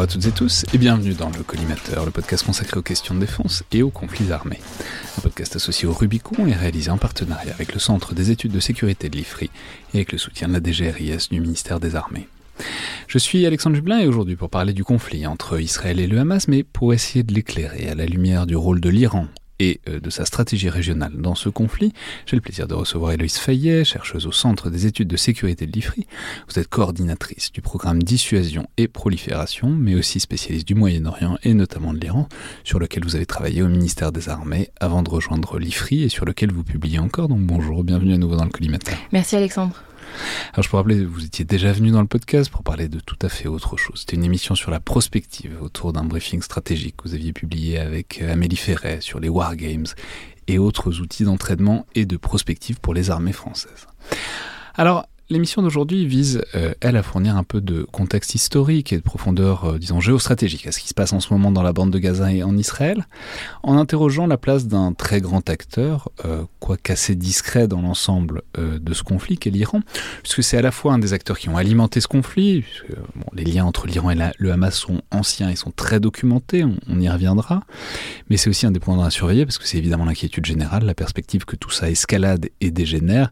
Bonjour à toutes et tous et bienvenue dans le Collimateur, le podcast consacré aux questions de défense et aux conflits armés. Un podcast associé au Rubicon et réalisé en partenariat avec le Centre des études de sécurité de l'IFRI et avec le soutien de la DGRIS du ministère des Armées. Je suis Alexandre Jublin et aujourd'hui pour parler du conflit entre Israël et le Hamas, mais pour essayer de l'éclairer à la lumière du rôle de l'Iran et euh, de sa stratégie régionale dans ce conflit, j'ai le plaisir de recevoir Héloïse Fayet, chercheuse au Centre des études de sécurité de l'IFRI. Vous êtes coordinatrice du programme Dissuasion et Prolifération, mais aussi spécialiste du Moyen-Orient et notamment de l'Iran, sur lequel vous avez travaillé au ministère des Armées avant de rejoindre l'IFRI et sur lequel vous publiez encore. Donc bonjour, bienvenue à nouveau dans le collimateur. Merci Alexandre. Alors je peux rappeler, vous étiez déjà venu dans le podcast pour parler de tout à fait autre chose. C'était une émission sur la prospective autour d'un briefing stratégique que vous aviez publié avec euh, Amélie Ferret sur les wargames et autres outils d'entraînement et de prospective pour les armées françaises. Alors, L'émission d'aujourd'hui vise, euh, elle, à fournir un peu de contexte historique et de profondeur, euh, disons, géostratégique à ce qui se passe en ce moment dans la bande de Gaza et en Israël, en interrogeant la place d'un très grand acteur, euh, quoique assez discret dans l'ensemble euh, de ce conflit qu'est l'Iran, puisque c'est à la fois un des acteurs qui ont alimenté ce conflit, puisque les liens entre l'Iran et le Hamas sont anciens et sont très documentés, on, on y reviendra, mais c'est aussi un des points à surveiller, parce que c'est évidemment l'inquiétude générale, la perspective que tout ça escalade et dégénère,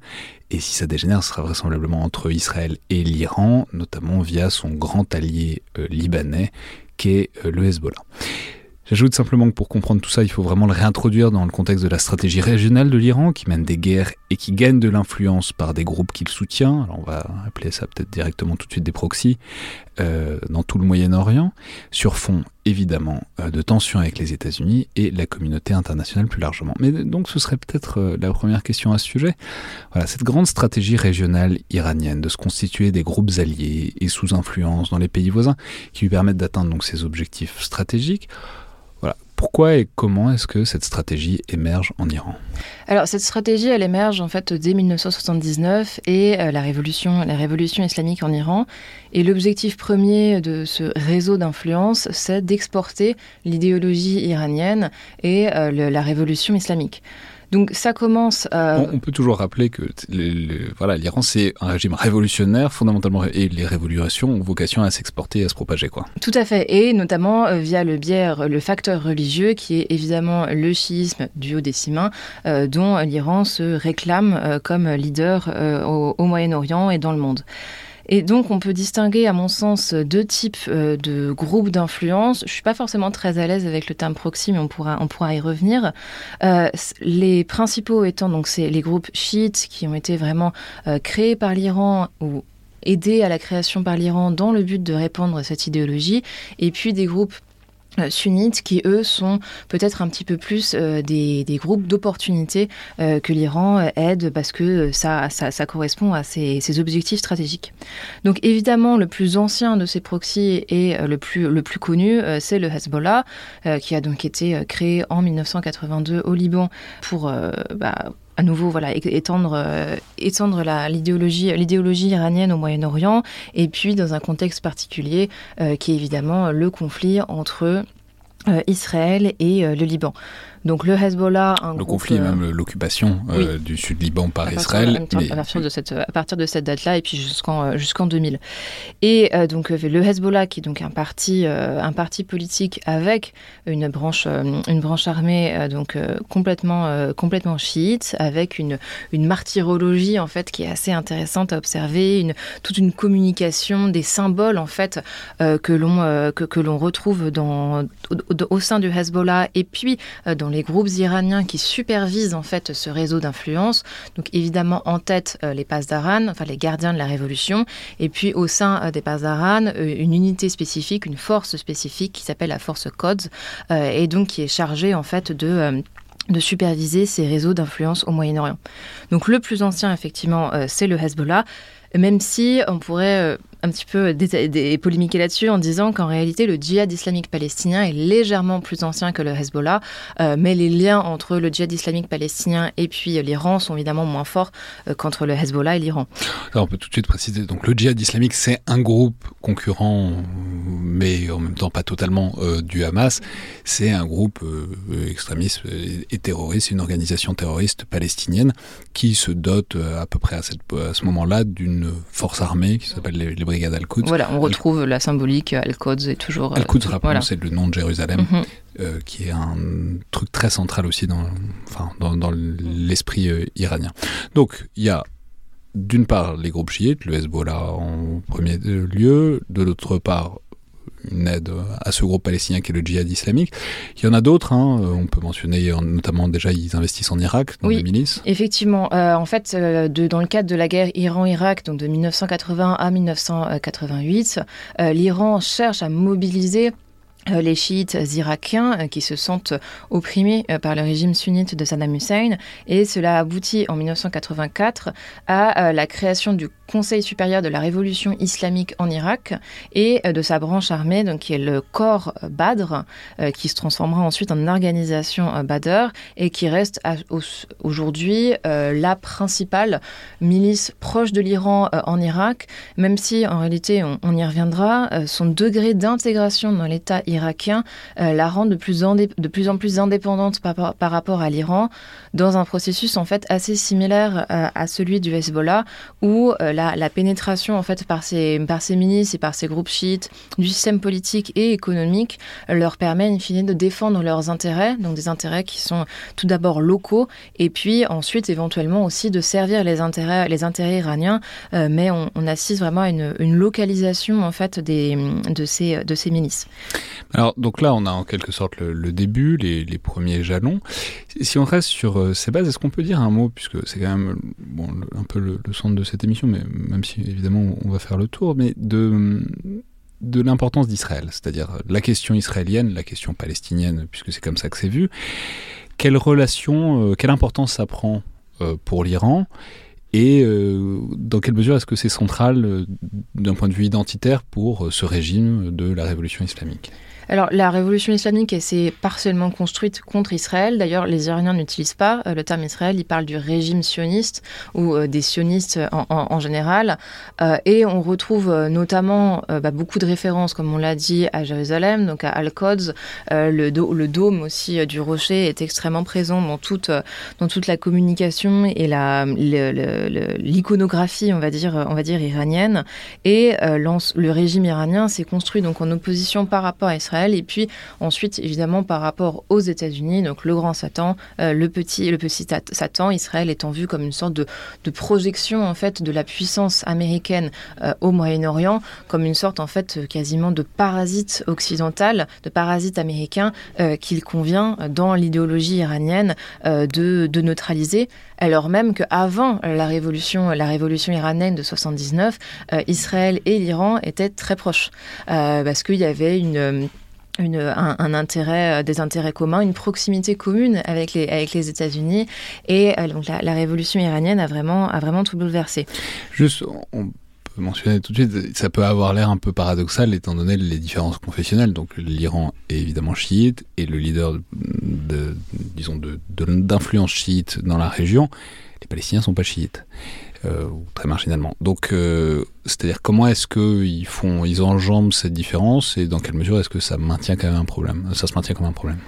et si ça dégénère, ce sera vraisemblablement entre Israël et l'Iran, notamment via son grand allié euh, libanais, qu'est euh, le Hezbollah. J'ajoute simplement que pour comprendre tout ça, il faut vraiment le réintroduire dans le contexte de la stratégie régionale de l'Iran, qui mène des guerres et qui gagne de l'influence par des groupes qu'il soutient. Alors on va appeler ça peut-être directement tout de suite des proxys euh, dans tout le Moyen-Orient, sur fond évidemment euh, de tensions avec les États-Unis et la communauté internationale plus largement. Mais donc ce serait peut-être euh, la première question à ce sujet. Voilà, cette grande stratégie régionale iranienne de se constituer des groupes alliés et sous influence dans les pays voisins qui lui permettent d'atteindre donc ses objectifs stratégiques. Pourquoi et comment est-ce que cette stratégie émerge en Iran? Alors cette stratégie, elle émerge en fait dès 1979 et euh, la révolution, la révolution islamique en Iran. Et l'objectif premier de ce réseau d'influence, c'est d'exporter l'idéologie iranienne et euh, la révolution islamique. Donc ça commence. Euh... On, on, peut toujours rappeler que voilà, l'Iran c'est un régime révolutionnaire fondamentalement et les révolutions ont vocation à s'exporter et à se propager quoi. Tout à fait et notamment euh, via le biais le facteur religieux qui est évidemment le chiisme duodécimain euh, dont l'Iran se réclame comme leader au, au Moyen-Orient et dans le monde. Et donc, on peut distinguer, à mon sens, deux types euh, de groupes d'influence. Je suis pas forcément très à l'aise avec le terme proxy, mais on pourra, y revenir. Euh, les principaux étant donc les groupes chiites qui ont été vraiment euh, créés par l'Iran ou aidés à la création par l'Iran dans le but de répandre cette idéologie, et puis des groupes sunnites qui eux sont peut-être un petit peu plus euh, des, des, groupes d'opportunités euh, que l'Iran aide parce que ça, ça, correspond à ses, ses, objectifs stratégiques. Donc évidemment le plus ancien de ces proxys et le plus, le plus connu c'est le Hezbollah qui a donc été créé en 1982 au Liban pour bah, à nouveau voilà étendre euh, l'idéologie iranienne au Moyen-Orient et puis dans un contexte particulier euh, qui est évidemment le conflit entre euh, Israël et le Liban. Donc le Hezbollah, un le conflit, même l'occupation du sud Liban par Israël, à partir de cette à partir de cette date-là et puis jusqu'en jusqu'en 2000. Et donc le Hezbollah, qui est donc un parti un parti politique avec une branche une branche armée donc complètement complètement chiite, avec une une martyrologie en fait qui est assez intéressante à observer, une toute une communication des symboles en fait que l'on que, que l'on retrouve dans au, sein du Hezbollah et puis euh, les groupes iraniens qui supervisent en fait ce réseau d'influence. Donc évidemment en tête euh, les Pasdaran, enfin les gardiens de la révolution, et puis au sein euh, des Pasdaran une unité spécifique, une force spécifique qui s'appelle la force Codes et donc qui est chargée en fait de de superviser ces réseaux d'influence au Moyen-Orient. Donc le plus ancien, effectivement, c'est le Hezbollah, même si on pourrait un petit peu des, polémiquer là-dessus en disant qu'en réalité le djihad islamique palestinien est légèrement plus ancien que le Hezbollah, euh, mais les liens entre le djihad islamique palestinien et puis l'Iran sont évidemment moins forts euh, qu'entre le Hezbollah et l'Iran. on peut tout de suite préciser, donc le djihad islamique c'est un groupe concurrent, mais en même temps pas totalement euh, du Hamas, c'est un groupe extrémiste et terroriste, une organisation terroriste palestinienne qui se dote à peu près à, ce moment-là d'une force armée qui s'appelle les brigade Al-Quds. Voilà, on retrouve la symbolique Al-Quds est toujours. Al-Quds, euh, rappelons, c'est le nom de Jérusalem, mhm. euh, qui est un truc très central aussi dans, enfin, dans, dans l'esprit euh, iranien. Donc, il y a d'une part les groupes chiites, le Hezbollah en premier lieu, de l'autre part une aide à ce groupe palestinien qui est le djihad islamique. Il y en a d'autres, hein. on peut mentionner notamment déjà ils investissent en Irak dans oui, milices. Effectivement, euh, en fait, euh, de, dans le cadre de la guerre Iran-Irak, donc de 1980 à 1988, euh, l'Iran cherche à mobiliser les chiites irakiens qui se sentent opprimés par le régime sunnite de Saddam Hussein et cela aboutit en 1984 à la création du Conseil supérieur de la révolution islamique en Irak et de sa branche armée donc qui est le corps Badr qui se transformera ensuite en organisation Badr et qui reste aujourd'hui la principale milice proche de l'Iran en Irak même si en réalité on, y reviendra son degré d'intégration dans l'État irakien euh, la rend de plus, en, plus, en plus indépendante par, rapport à l'Iran, dans un processus en fait assez similaire euh, à celui du Hezbollah, où euh, la, pénétration en fait par ces, par ces milices et par ces groupes chiites du système politique et économique leur permet in fine de défendre leurs intérêts, donc des intérêts qui sont tout d'abord locaux, et puis ensuite éventuellement aussi de servir les intérêts, les intérêts iraniens, mais on, on, assiste vraiment à une, localisation en fait des, de, ces, de ces milices. Alors, donc là, on a en quelque sorte le, début, les, premiers jalons. Si on reste sur euh, ces bases, est-ce qu'on peut dire un mot, puisque c'est quand même bon, un peu le, centre de cette émission, mais même si évidemment on va faire le tour, mais de de l'importance d'Israël, c'est-à-dire la question israélienne, la question palestinienne, puisque c'est comme ça que c'est vu. Quelle relation, euh, quelle importance ça prend euh, pour l'Iran et dans quelle mesure est-ce que c'est central d'un point de vue identitaire pour ce régime de la révolution islamique? Alors, la révolution islamique, elle s'est partiellement construite contre Israël. D'ailleurs, les Iraniens n'utilisent pas euh, le terme Israël, ils parlent du régime sioniste ou euh, des sionistes en, général. Euh, et on retrouve notamment bah, beaucoup de références, comme on l'a dit, à Jérusalem, donc à Al-Quds. Le, le, dôme aussi du rocher est extrêmement présent dans toute, dans toute la communication et l'iconographie, on va dire, on va dire iranienne. Et le régime iranien s'est construit donc en opposition par rapport à Israël et puis ensuite, évidemment, par rapport aux États-Unis, donc le grand Satan, euh, le petit, le petit Satan, Israël étant vu comme une sorte de, projection en fait de la puissance américaine euh, au Moyen-Orient, comme une sorte en fait quasiment de parasite occidental, de parasite américain euh, qu'il convient dans l'idéologie iranienne de, neutraliser, alors même qu'avant la révolution, la révolution iranienne de 79, Israël et l'Iran étaient très proches. Parce qu'il y avait une un, intérêt, euh, des intérêts communs, une proximité commune avec les, avec les États-Unis. Et euh, donc la, révolution iranienne a vraiment, a vraiment tout bouleversé. Juste, on peut mentionner tout de suite, ça peut avoir l'air un peu paradoxal étant donné les différences confessionnelles. Donc l'Iran est évidemment chiite et le leader de, disons, d'influence chiite dans la région, les Palestiniens sont pas chiites. Euh, très marginalement. Donc, euh, c'est-à-dire comment est-ce qu'ils font, ils enjambent cette différence et dans quelle mesure est-ce que ça maintient quand même un problème Ça se maintient comme un problème?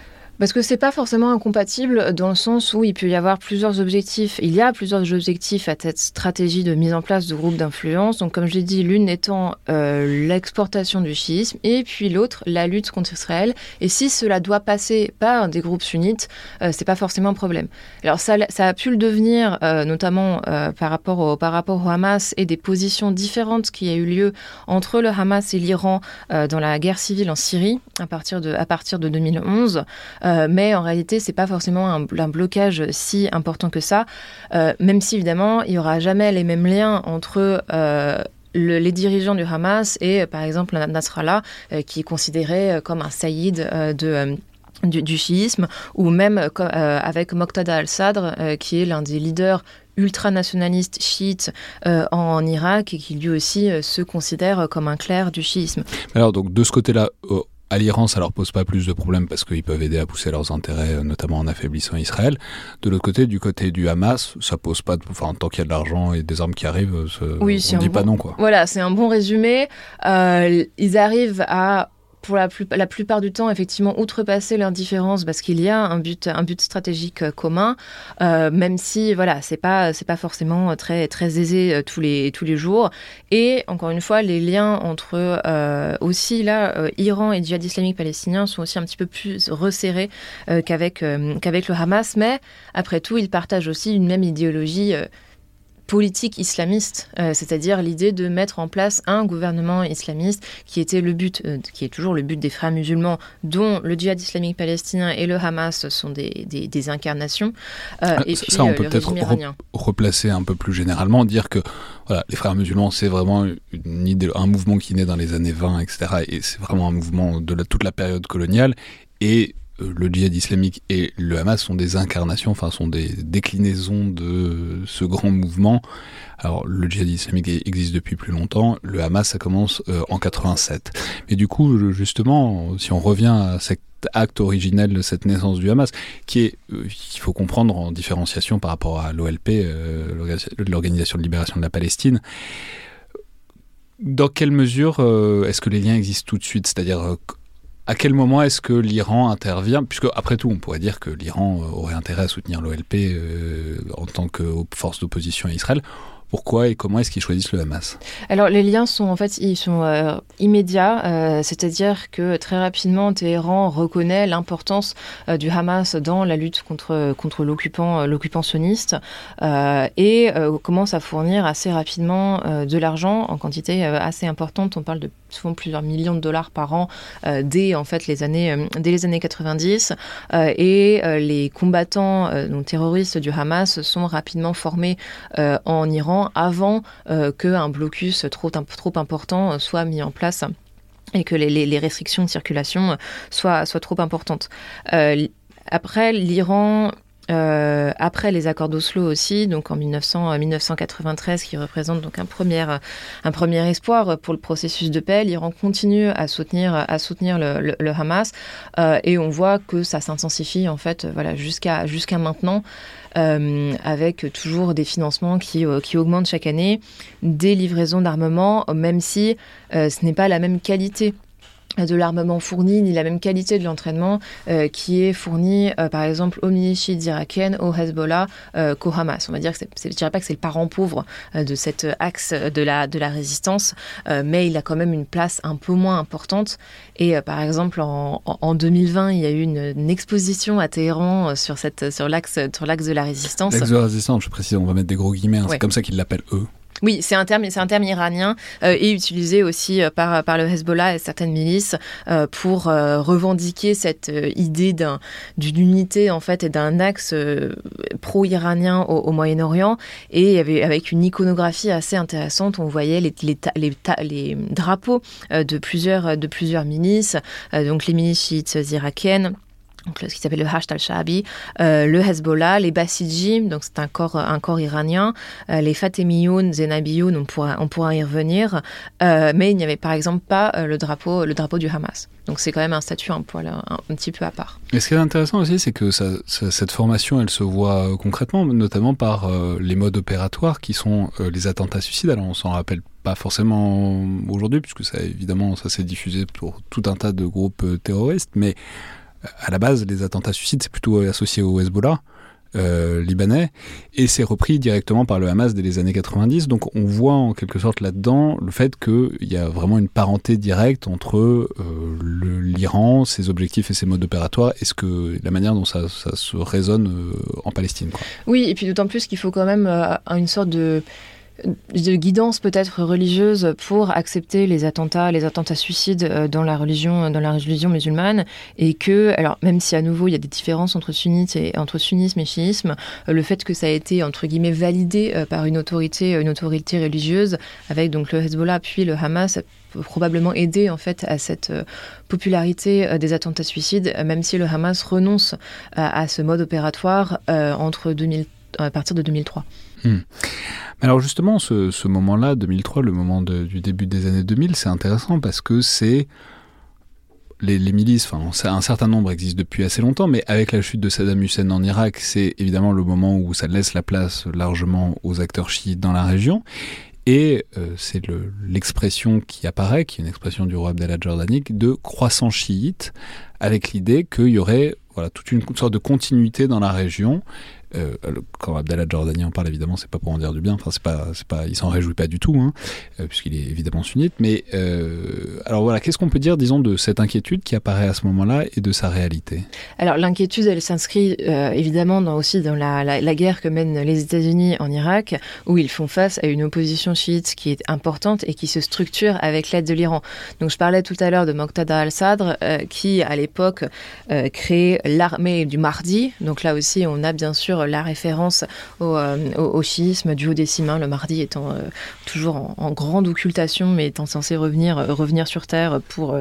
Parce que c'est pas forcément incompatible dans le sens où il peut y avoir plusieurs objectifs. Il y a plusieurs objectifs à cette stratégie de mise en place de groupes d'influence. Donc, comme je l'ai dit, l'une étant euh, l'exportation du chiisme et puis l'autre, la lutte contre Israël. Et si cela doit passer par des groupes sunnites, euh, c'est pas forcément un problème. Alors, ça, a pu le devenir, euh, notamment par, rapport au, par rapport au Hamas et des positions différentes qui a eu lieu entre le Hamas et l'Iran dans la guerre civile en Syrie à partir de 2011. Euh, mais en réalité, c'est pas forcément un, blocage si important que ça, euh, même si évidemment, il y aura jamais les mêmes liens entre euh, les dirigeants du Hamas et par exemple Nasrallah, qui est considéré comme un saïd du, chiisme, ou même avec Moqtada al-Sadr, qui est l'un des leaders ultranationalistes chiites en Irak et qui lui aussi se considère comme un clerc du chiisme. Alors donc de ce côté-là, à l'Iran, ça leur pose pas plus de problèmes parce qu'ils peuvent aider à pousser leurs intérêts, euh, notamment en affaiblissant Israël. De l'autre côté, du côté du Hamas, ça pose pas de, enfin, tant qu'il y a de l'argent et des armes qui arrivent, oui, on dit pas non, quoi. Voilà, c'est un bon résumé. Euh, ils arrivent à pour la, plupart du temps, effectivement, outrepasser leurs différences parce qu'il y a un but, stratégique euh, commun, euh, même si, voilà, c'est pas, forcément très, très aisé euh, tous les, jours. Et encore une fois, les liens entre aussi là, Iran et djihad islamique palestinien sont aussi un petit peu plus resserrés qu'avec le Hamas. Mais après tout, ils partagent aussi une même idéologie politique islamiste, euh, c'est-à-dire l'idée de mettre en place un gouvernement islamiste qui était le but, euh, qui est toujours le but des frères musulmans, dont le djihad islamique palestinien et le Hamas sont des, des, incarnations. Euh, ah, et ça, puis, on peut peut-être replacer un peu plus généralement, dire que voilà, les frères musulmans, c'est vraiment une idée, un mouvement qui naît dans les années 20, etc. Et c'est vraiment un mouvement de toute la période coloniale. Et le djihad islamique et le Hamas sont des incarnations, enfin sont des déclinaisons de ce grand mouvement. Alors le djihad islamique existe depuis plus longtemps, le Hamas ça commence euh, en 87. Mais du coup, justement, si on revient à cet acte originel de cette naissance du Hamas, qui est, euh, il faut comprendre en différenciation par rapport à l'OLP, l'Organisation de libération de la Palestine, dans quelle mesure est-ce que les liens existent tout de suite? C'est-à-dire à quel moment est-ce que l'Iran intervient? Puisque, après tout, on pourrait dire que l'Iran euh, aurait intérêt à soutenir l'OLP euh, en tant que force d'opposition à Israël. Pourquoi et comment est-ce qu'ils choisissent le Hamas? Alors les liens sont en fait ils sont euh, immédiats, c'est-à-dire que très rapidement Téhéran reconnaît l'importance du Hamas dans la lutte contre contre l'occupant l'occupant sioniste et commence à fournir assez rapidement de l'argent en quantité assez importante. On parle de souvent plusieurs millions de dollars par an dès en fait les années dès les années 90 et les combattants terroristes du Hamas sont rapidement formés en Iran avant euh, qu'un blocus trop, trop important soit mis en place et que les, restrictions de circulation soient, soient trop importantes. Euh, après, l'Iran euh, après les accords d'Oslo aussi, donc en 1900, 1993, qui représente donc un premier, un premier espoir pour le processus de paix, l'Iran continue à soutenir, à soutenir le, Hamas et on voit que ça s'intensifie en fait, voilà, jusqu'à jusqu'à maintenant. Euh, avec toujours des financements qui, euh, qui, augmentent chaque année, des livraisons d'armement, même si euh, ce n'est pas la même qualité de l'armement fourni ni la même qualité de l'entraînement qui est fourni par exemple aux milicites irakiennes, au Hezbollah, qu'au Hamas. On va dire que je ne dirais pas que c'est le parent pauvre de cet axe de la, de la résistance, mais il a quand même une place un peu moins importante et euh, par exemple, en, en, 2020, il y a eu une, exposition à Téhéran euh, sur, cette, sur l'axe sur l'axe de la résistance. L'axe de la résistance, je précise, on va mettre des gros guillemets, hein, c'est comme ça qu'ils l'appellent eux. Oui, c'est un terme, c'est un terme iranien euh, et utilisé aussi par, par le Hezbollah et certaines milices pour revendiquer cette idée d'un, d'une unité en fait et d'un axe pro-iranien au, Moyen-Orient et avec une iconographie assez intéressante. On voyait les, les drapeaux de plusieurs de plusieurs milices, donc les milices chiites irakiennes donc, ce qui s'appelle le Hasht al-Sha'abi, euh, le Hezbollah, les Basiji, donc c'est un corps, un corps iranien, euh, les Fatemiyoun, Zenabiyoun, on pourra, on pourra y revenir, euh, mais il n'y avait par exemple pas le, drapeau, le drapeau du Hamas. Donc c'est quand même un statut un, poil, un, petit peu à part. Et ce qui est intéressant aussi, c'est que cette formation, elle se voit concrètement, notamment par les modes opératoires qui sont les attentats suicides. Alors on s'en rappelle pas forcément aujourd'hui, puisque ça évidemment ça s'est diffusé pour tout un tas de groupes terroristes, mais à la base, les attentats suicides, c'est plutôt associé au Hezbollah. Euh, libanais, et c'est repris directement par le Hamas dès les années 90. Donc on voit en quelque sorte là-dedans le fait qu'il y a vraiment une parenté directe entre euh, l'Iran, ses objectifs et ses modes opératoires, et ce que, la manière dont ça, se résonne euh, en Palestine. Oui, et puis d'autant plus qu'il faut quand même une sorte de de guidance peut-être religieuse pour accepter les attentats, les attentats suicides euh, dans la religion, dans la religion musulmane, et que, alors même si à nouveau il y a des différences entre sunnites et entre sunnisme et chiisme, euh, le fait que ça a été entre guillemets validé euh, par une autorité, une autorité religieuse, avec donc le Hezbollah puis le Hamas, peut probablement aider en fait à cette popularité des attentats suicides, même si le Hamas renonce à, ce mode opératoire entre 2000, à partir de 2003. Hmm. Alors justement, ce, moment-là, 2003, le moment du début des années 2000, c'est intéressant parce que c'est les, milices, enfin un certain nombre existent depuis assez longtemps, mais avec la chute de Saddam Hussein en Irak, c'est évidemment le moment où ça laisse la place largement aux acteurs chiites dans la région. Et euh, c'est l'expression qui apparaît, qui est une expression du roi Abdallah jordanique, de croissant chiite, avec l'idée qu'il y aurait voilà, toute une sorte de continuité dans la région euh, quand Abdallah Jordani en parle, évidemment, c'est pas pour en dire du bien. Enfin, c'est pas, c'est pas, il s'en réjouit pas du tout, hein, euh, puisqu'il est évidemment sunnite. Mais euh, alors voilà, qu'est-ce qu'on peut dire, disons, de cette inquiétude qui apparaît à ce moment-là et de sa réalité? Alors l'inquiétude, elle s'inscrit évidemment dans, aussi dans la, la, guerre que mènent les États-Unis en Irak, où ils font face à une opposition chiite qui est importante et qui se structure avec l'aide de l'Iran. Donc je parlais tout à l'heure de Moqtada al-Sadr, qui à l'époque crée l'armée du Mardi. Donc là aussi, on a bien sûr la référence au, euh, au, chiisme du haut le mardi étant euh, toujours en, grande occultation, mais étant censé revenir, euh, revenir sur Terre pour...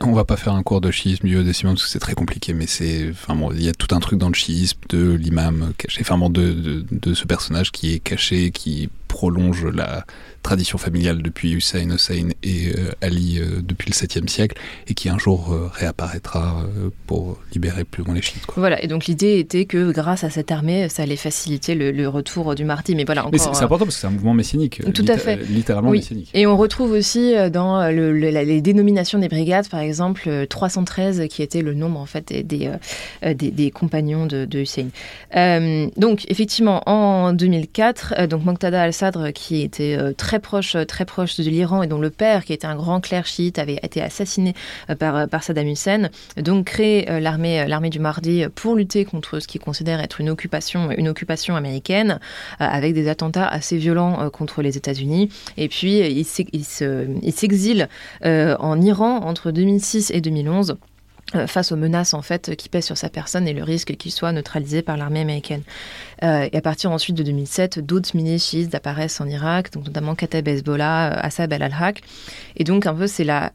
on va pas faire un cours de chiisme du haut parce que c'est très compliqué, mais c'est... Enfin bon, il y a tout un truc dans le chiisme de l'imam caché, enfin bon, de, de, de ce personnage qui est caché, qui prolonge la tradition familiale depuis Hussein, Hussein et euh, Ali euh, depuis le 7e siècle et qui un jour euh, réapparaîtra pour libérer plus ou moins les chiites. Voilà, et donc l'idée était que grâce à cette armée, ça allait faciliter le, retour du mardi. Mais voilà, c'est important parce que c'est un mouvement messianique. Tout à fait. Littéralement messianique. Et on retrouve aussi dans les dénominations des brigades, par exemple, 313 qui était le nombre en fait des, des, compagnons de, Hussein. donc effectivement, en 2004, donc Moqtada qui était très très proche, euh, très proche de l'Iran et dont le père, qui était un grand clerc chiite, avait été assassiné euh, par, euh, Saddam Hussein, donc crée l'armée, l'armée du Mardi pour lutter contre ce qu'il considère être une occupation, une occupation américaine, avec des attentats assez violents contre les États-Unis. Et puis il s'exile en Iran entre 2006 et 2011 euh, face aux menaces en fait qui pèsent sur sa personne et le risque qu'il soit neutralisé par l'armée américaine. Euh, et à partir ensuite de 2007, d'autres milices apparaissent en Irak, donc notamment Kateb Hezbollah, euh, Assad al-Haq. Et donc un peu c'est la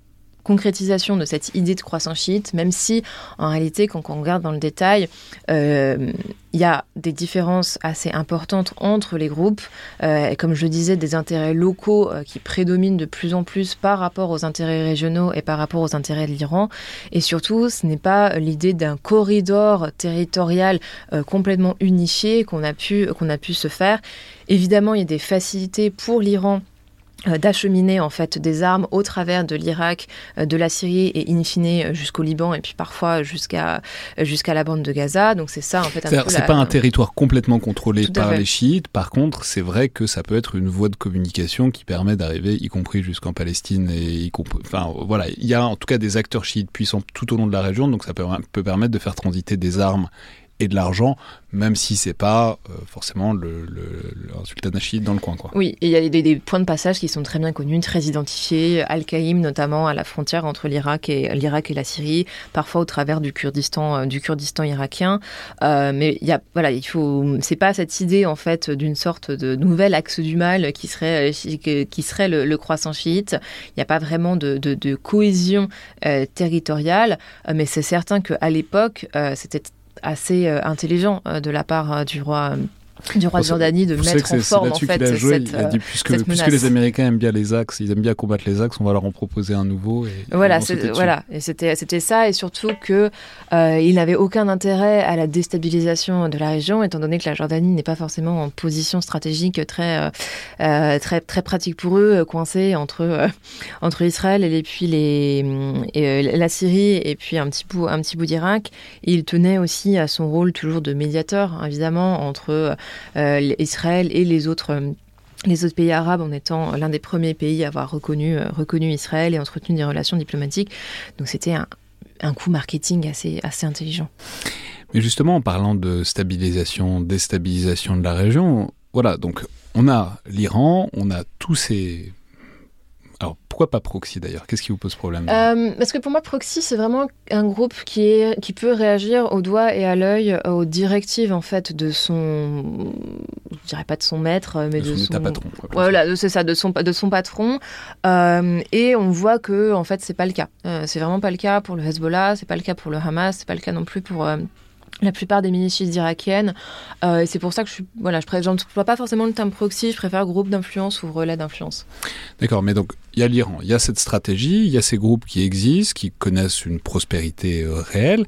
concrétisation de cette idée de croissance chiite, même si en réalité, quand on regarde dans le détail, euh, il y a des différences assez importantes entre les groupes, euh, et comme je le disais, des intérêts locaux euh, qui prédominent de plus en plus par rapport aux intérêts régionaux et par rapport aux intérêts de l'Iran. Et surtout, ce n'est pas l'idée d'un corridor territorial complètement unifié qu'on a pu qu'on a pu se faire. Évidemment, il y a des facilités pour l'Iran d'acheminer en fait des armes au travers de l'Irak, euh, de la Syrie et in fine euh, jusqu'au Liban et puis parfois jusqu'à jusqu'à la bande de Gaza. Donc c'est ça en fait. C'est pas un territoire complètement contrôlé par les chiites. Par contre, c'est vrai que ça peut être une voie de communication qui permet d'arriver, y compris jusqu'en Palestine et y compris. Enfin voilà, il y a en tout cas des acteurs chiites puissants tout au long de la région, donc ça peut, peut permettre de faire transiter des armes et de l'argent, même si c'est pas euh, forcément le, le, le sultan dans le coin. Quoi. Oui, et il y a des, points de passage qui sont très bien connus, très identifiés. Al-Qaïm, notamment à la frontière entre l'Irak et l'Irak et la Syrie, parfois au travers du Kurdistan, euh, du Kurdistan irakien. Euh, mais il y a, voilà, il faut, c'est pas cette idée en fait d'une sorte de nouvel axe du mal qui serait qui serait le, croissant chiite. Il n'y a pas vraiment de, de, cohésion territoriale, mais c'est certain qu'à l'époque, c'était assez euh, intelligent euh, de la part euh, du roi du roi de Jordanie de mettre en forme en fait cette, il a dit, puisque, puisque, les Américains aiment bien les axes, ils aiment bien combattre les axes, on va leur en proposer un nouveau. Et, voilà, voilà, et c'était c'était ça et surtout que euh, il n'avait aucun intérêt à la déstabilisation de la région, étant donné que la Jordanie n'est pas forcément en position stratégique très euh, euh très très pratique pour eux, coincée entre euh, entre Israël et puis les et, la Syrie et puis un petit bout un petit bout d'Irak. Il tenait aussi à son rôle toujours de médiateur, évidemment, entre euh, Israël et les autres euh, les autres pays arabes en étant l'un des premiers pays à avoir reconnu, euh, reconnu Israël et entretenu des relations diplomatiques. Donc c'était un, coup marketing assez, assez intelligent. Mais justement, en parlant de stabilisation, déstabilisation de la région, voilà, donc on a l'Iran, on a tous ces alors, pourquoi pas Proxy d'ailleurs? Qu'est-ce qui vous pose problème? Euh, Parce que pour moi, Proxy, c'est vraiment un groupe qui, est, qui peut réagir au doigt et à l'œil euh, aux directives en fait de son, je dirais pas de son maître, euh, mais de, son, patron. Voilà, c'est ça, de son, de son patron. et on voit que en fait, c'est pas le cas. c'est vraiment pas le cas pour le Hezbollah, c'est pas le cas pour le Hamas, c'est pas le cas non plus pour la plupart des milices irakiennes. Euh, c'est pour ça que je voilà, je n'emploie pas forcément le terme proxy, je préfère groupe d'influence ou relais d'influence. D'accord, mais donc il y a l'Iran, il y a cette stratégie, il y a ces groupes qui existent, qui connaissent une prospérité euh, réelle,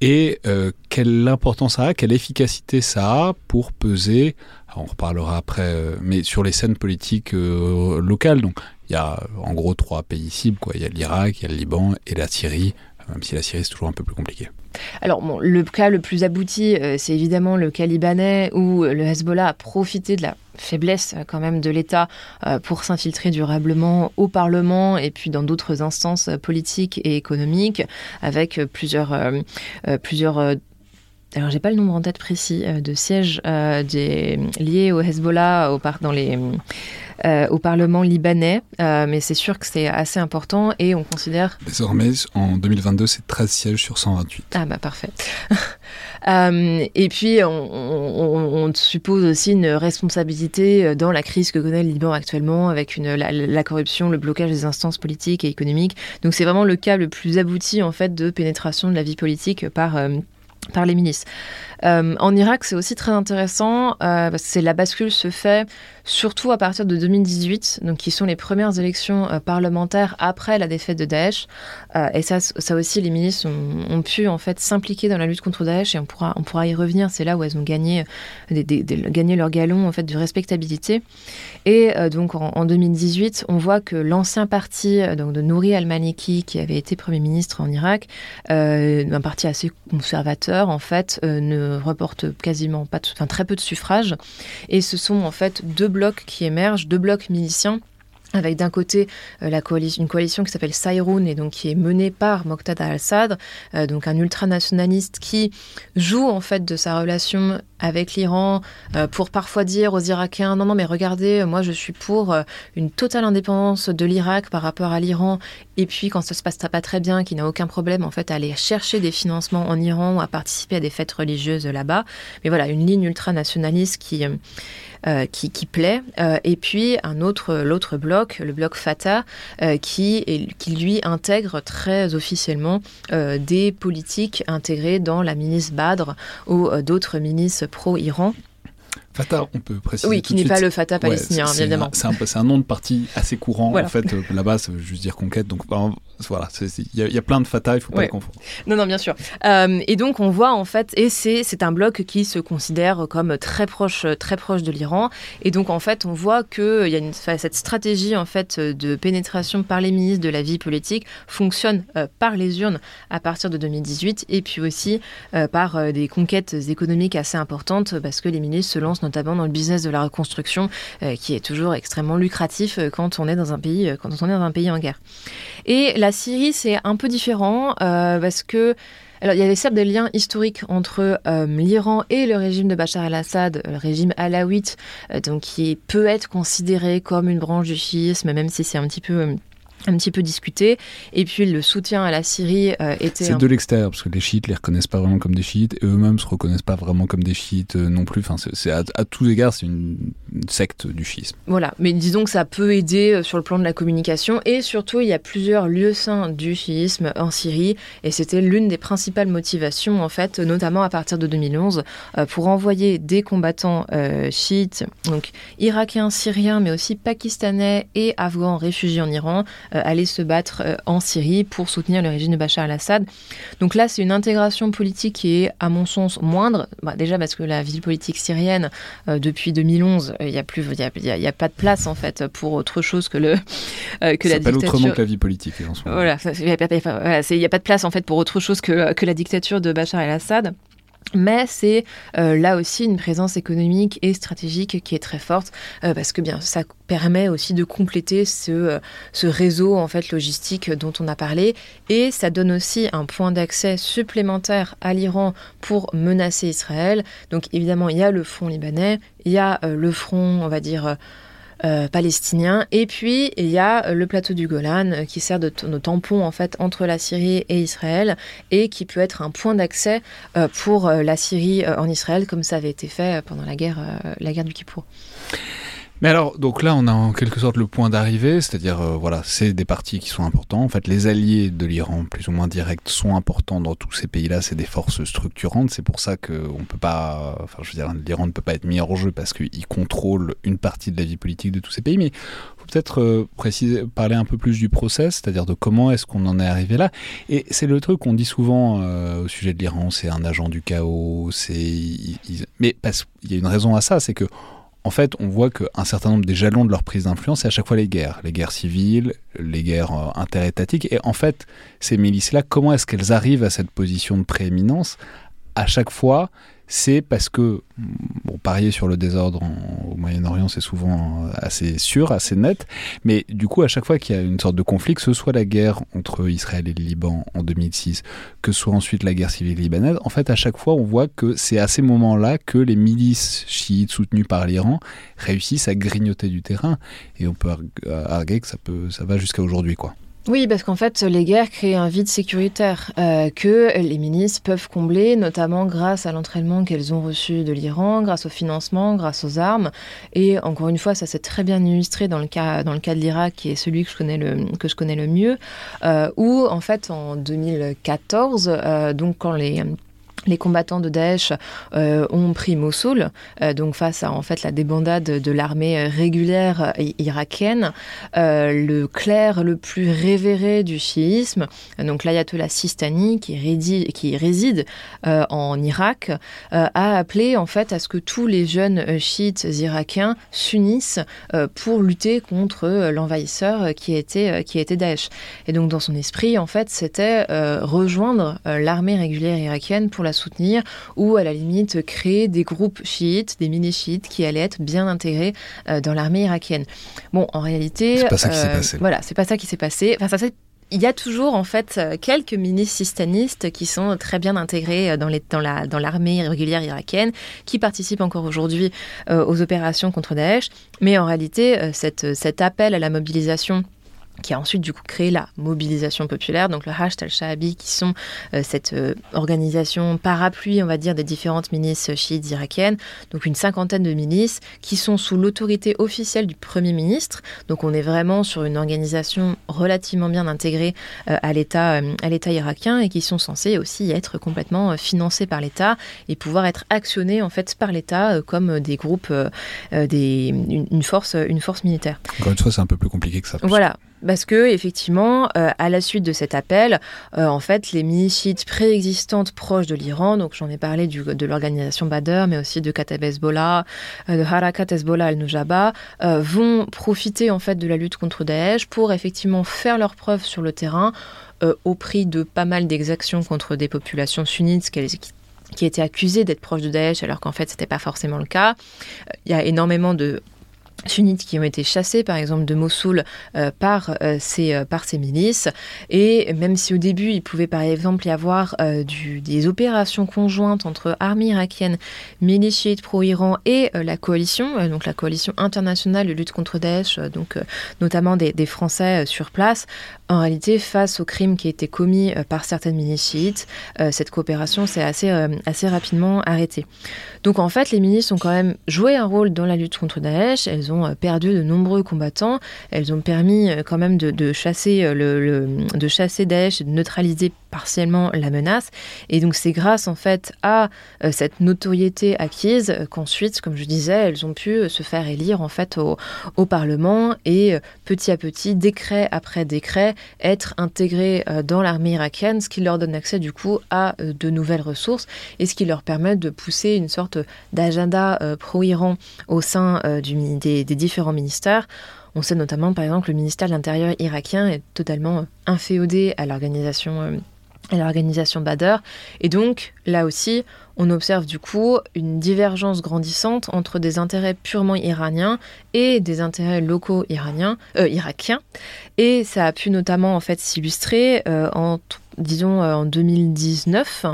et euh, quelle importance ça a, quelle efficacité ça a pour peser, on reparlera après, mais sur les scènes politiques locales. Donc il y a en gros trois pays cibles, il y a l'Irak, il y a le Liban et la Syrie, même si la Syrie c'est toujours un peu plus compliqué. Alors, le cas le plus abouti, euh, c'est évidemment le cas libanais où le Hezbollah a profité de la faiblesse euh, quand même de l'État euh, pour s'infiltrer durablement au Parlement et puis dans d'autres instances politiques et économiques avec plusieurs alors j'ai pas le nombre en tête précis de sièges des, liés au Hezbollah au dans les euh, au Parlement libanais, euh, mais c'est sûr que c'est assez important et on considère... Désormais, en 2022, c'est 13 sièges sur 128. Ah bah parfait. Euh, et puis, on, suppose aussi une responsabilité dans la crise que connaît le Liban actuellement avec une, la, corruption, le blocage des instances politiques et économiques. Donc c'est vraiment le cas le plus abouti en fait de pénétration de la vie politique par par les milices. Euh, en Irak, c'est aussi très intéressant euh, que la bascule se fait surtout à partir de 2018, donc qui sont les premières élections euh, parlementaires après la défaite de Daesh. et ça, ça aussi, les milices ont, pu en fait s'impliquer dans la lutte contre Daesh et on pourra, on pourra y revenir. C'est là où elles ont gagné, gagné leur galon en fait de respectabilité. Et donc en, 2018, on voit que l'ancien parti donc de Nouri al-Maliki, qui avait été premier ministre en Irak, un parti assez conservateur en fait, ne reporte quasiment pas, enfin, très peu de suffrages. Et ce sont en fait deux blocs qui émergent, deux blocs miliciens avec d'un côté euh, la coalition, une coalition qui s'appelle Sayroun et donc qui est menée par Moqtada al-Assad, euh, donc un ultranationaliste qui joue en fait de sa relation avec l'Iran euh, pour parfois dire aux Irakiens non non mais regardez moi je suis pour une totale indépendance de l'Irak par rapport à l'Iran et puis quand ça se passe pas très bien qui n'a aucun problème en fait à aller chercher des financements en Iran ou à participer à des fêtes religieuses là-bas mais voilà une ligne ultranationaliste qui euh, qui, plaît. Euh, et puis un autre, l'autre bloc, le bloc Fatah, euh, qui, qui lui intègre très officiellement des politiques intégrées dans la milice Badr ou d'autres milices pro-Iran. Fatah, on peut préciser. Oui, qui n'est pas le Fatah palestinien, évidemment. C'est un, un, nom de parti assez courant, en fait. Là-bas, ça veut juste dire conquête. Donc, voilà, il y, a plein de Fatah, il ne faut pas les confondre. Non, non, bien sûr. Euh, et donc, on voit, en fait, et c'est un bloc qui se considère comme très proche, très proche de l'Iran. Et donc, en fait, on voit qu'il y a une, cette stratégie, en fait, de pénétration par les ministres de la vie politique fonctionne euh, par les urnes à partir de 2018 et puis aussi euh, par des conquêtes économiques assez importantes parce que les ministres se lancent notamment dans le business de la reconstruction, euh, qui est toujours extrêmement lucratif euh, quand on est dans un pays, euh, quand on est dans un pays en guerre. Et la Syrie, c'est un peu différent parce que alors, il y avait certes des liens historiques entre l'Iran et le régime de Bachar el-Assad, le régime alawite, donc qui peut être considéré comme une branche du chiisme, même si c'est un petit peu un petit peu discuté. Et puis le soutien à la Syrie euh, était... C'est de l'extérieur, parce que les chiites les reconnaissent pas vraiment comme des chiites, et eux-mêmes se reconnaissent pas vraiment comme des chiites euh, non plus. Enfin, c'est à, tous égards, c'est une secte du schisme. Voilà, mais disons que ça peut aider sur le plan de la communication et surtout il y a plusieurs lieux saints du chiisme en Syrie et c'était l'une des principales motivations en fait, notamment à partir de 2011, pour envoyer des combattants chiites, donc irakiens, syriens, mais aussi pakistanais et afghans réfugiés en Iran, aller se battre en Syrie pour soutenir le régime de Bachar al-Assad. Donc là, c'est une intégration politique qui est, à mon sens, moindre. Bah, déjà parce que la vie politique syrienne, euh, depuis 2011, il n'y a plus, il y a, pas de place en fait pour autre chose que le euh, que la dictature. autrement que la vie politique. En ce moment. Voilà, il n'y a, pas de place en fait pour autre chose que, que la dictature de Bachar el-Assad. Mais c'est euh, là aussi une présence économique et stratégique qui est très forte euh, parce que ça permet aussi de compléter ce, euh, ce, réseau en fait logistique dont on a parlé et ça donne aussi un point d'accès supplémentaire à l'Iran pour menacer Israël. Donc évidemment il y a le front libanais, il y a le front on va dire euh. Et puis, il y a euh, le plateau du Golan euh, qui sert de, tampon en fait entre la Syrie et Israël et qui peut être un point d'accès pour la Syrie en Israël comme ça avait été fait pendant la guerre, la guerre du Kippour. Mais alors, donc là, on a en quelque sorte le point d'arrivée, c'est-à-dire, euh, voilà, c'est des partis qui sont importants. En fait, les alliés de l'Iran, plus ou moins directs, sont importants dans tous ces pays-là. C'est des forces structurantes. C'est pour ça qu'on peut pas, enfin, je veux dire, l'Iran ne peut pas être mis hors jeu parce qu'il contrôle une partie de la vie politique de tous ces pays. Mais faut peut-être euh, préciser, parler un peu plus du process, c'est-à-dire de comment est-ce qu'on en est arrivé là. Et c'est le truc qu'on dit souvent euh, au sujet de l'Iran, c'est un agent du chaos. C'est, mais parce qu'il y a une raison à ça, c'est que en fait, on voit qu'un certain nombre des jalons de leur prise d'influence, c'est à chaque fois les guerres, les guerres civiles, les guerres euh, interétatiques. Et en fait, ces milices-là, comment est-ce qu'elles arrivent à cette position de prééminence? À chaque fois, c'est parce que bon, parier sur le désordre au Moyen-Orient, c'est souvent assez sûr, assez net. Mais du coup, à chaque fois qu'il y a une sorte de conflit, que ce soit la guerre entre Israël et le Liban en 2006, que ce soit ensuite la guerre civile libanaise, en fait, à chaque fois, on voit que c'est à ces moments-là que les milices chiites soutenues par l'Iran réussissent à grignoter du terrain. Et on peut arguer que ça, peut, ça va jusqu'à aujourd'hui, quoi. Oui, parce qu'en fait, les guerres créent un vide sécuritaire euh, que les ministres peuvent combler, notamment grâce à l'entraînement qu'elles ont reçu de l'Iran, grâce au financement, grâce aux armes. Et encore une fois, ça s'est très bien illustré dans le cas, dans le cas de l'Irak, qui est celui que je connais le, mieux, euh, où en fait, en 2014, euh, donc quand les les combattants de Daesh euh, ont pris Mossoul, euh, donc face à en fait la débandade de l'armée régulière irakienne. Euh, le clerc le plus révéré du chiisme, donc l'ayatollah Sistani, qui, réside, qui réside en Irak, a appelé en fait à ce que tous les jeunes chiites irakiens s'unissent pour lutter contre l'envahisseur qui était qui était Daesh. Et donc dans son esprit, en fait, c'était rejoindre l'armée régulière irakienne pour la soutenir, ou à la limite créer des groupes chiites, des mini-chiites qui allaient être bien intégrés euh, dans l'armée irakienne. Bon, en réalité, c'est pas ça qui s'est euh, passé. Voilà, c'est pas ça qui s'est passé. Enfin, ça il y a toujours en fait euh, quelques mini-sistanistes qui sont très bien intégrés dans, les, dans, la, dans l'armée régulière irakienne, qui participent encore aujourd'hui aux opérations contre Daesh. Mais en réalité, cette, cet appel à la mobilisation qui a ensuite du coup créé la mobilisation populaire, donc le Hashd al-Shahabi, qui sont euh, cette euh, organisation parapluie, on va dire, des différentes milices chiites irakiennes, donc une cinquantaine de milices qui sont sous l'autorité officielle du Premier ministre, donc on est vraiment sur une organisation relativement bien intégrée euh, à l'État à l'État irakien et qui sont censées aussi être complètement financées par l'État et pouvoir être actionnées en fait par l'État comme des groupes, des, une, force, une force militaire. Encore une fois, c'est un peu plus compliqué que ça. Voilà parce que effectivement, euh, à la suite de cet appel, euh, en fait, les milicites préexistantes proches de l'Iran, donc j'en ai parlé de l'organisation Badr, mais aussi de Kateb Hezbollah, euh, de Harakat Hezbollah al-Nujaba, vont profiter en fait de la lutte contre Daesh pour effectivement faire leurs preuves sur le terrain au prix de pas mal d'exactions contre des populations sunnites qui étaient accusées d'être proches de Daesh alors qu'en fait c'était pas forcément le cas. Il y a énormément de sunnites qui ont été chassés, par exemple, de Mossoul euh, par, euh, ces, euh, par ces milices. Et même si au début, il pouvait, par exemple, y avoir des opérations conjointes entre armée irakienne, milices chiites pro-Iran et la coalition, donc la coalition internationale de lutte contre Daesh, donc notamment des Français sur place, en réalité, face aux crimes qui étaient commis par certaines milices chiites, cette coopération s'est assez, assez rapidement arrêtée. Donc en fait, les milices ont quand même joué un rôle dans la lutte contre Daesh. Elles ont euh, perdu de nombreux combattants. Elles ont permis euh, quand même de, chasser euh, le, de chasser Daesh et de neutraliser partiellement la menace. Et donc c'est grâce en fait à cette notoriété acquise qu'ensuite, comme je disais, elles ont pu se faire élire en fait au, au Parlement et petit à petit, décret après décret, être intégrées dans l'armée irakienne, ce qui leur donne accès du coup à de nouvelles ressources et ce qui leur permet de pousser une sorte d'agenda pro-Iran au sein des, différents ministères. On sait notamment, par exemple, le ministère de l'Intérieur irakien est totalement inféodé à l'organisation euh, à l'organisation Badr. Et donc, là aussi, on observe du coup une divergence grandissante entre des intérêts purement iraniens et des intérêts locaux iraniens, euh, irakiens. Et ça a pu notamment en fait s'illustrer euh, en disons euh, en 2019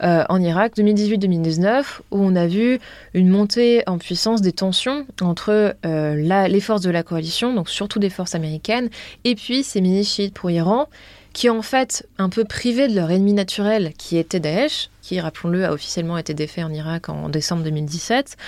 en Irak, 2018-2019, où on a vu une montée en puissance des tensions entre les forces de la coalition, donc surtout des forces américaines, et puis ces mini chiites pour Iran qui en fait un peu privés de leur ennemi naturel qui était Daesh, qui, rappelons-le, a officiellement été défait en Irak en décembre 2017,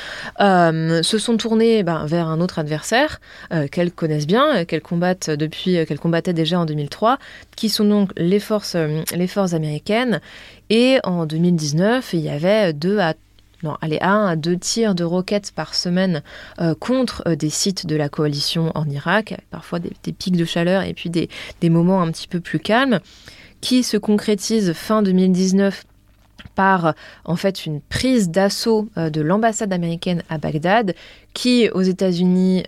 euh, se sont tournés ben, vers un autre adversaire euh, qu'elles connaissent bien, qu'elles combattent depuis, euh, qu'elles combattaient déjà en 2003, qui sont donc les forces, les forces américaines. Et en 2019, il y avait deux à non, allez, un à deux tirs de roquettes par semaine euh, contre euh, des sites de la coalition en Irak, parfois des, pics de chaleur et puis des, moments un petit peu plus calmes, qui se concrétisent fin 2019 par en fait une prise d'assaut euh, de l'ambassade américaine à Bagdad, qui aux États-Unis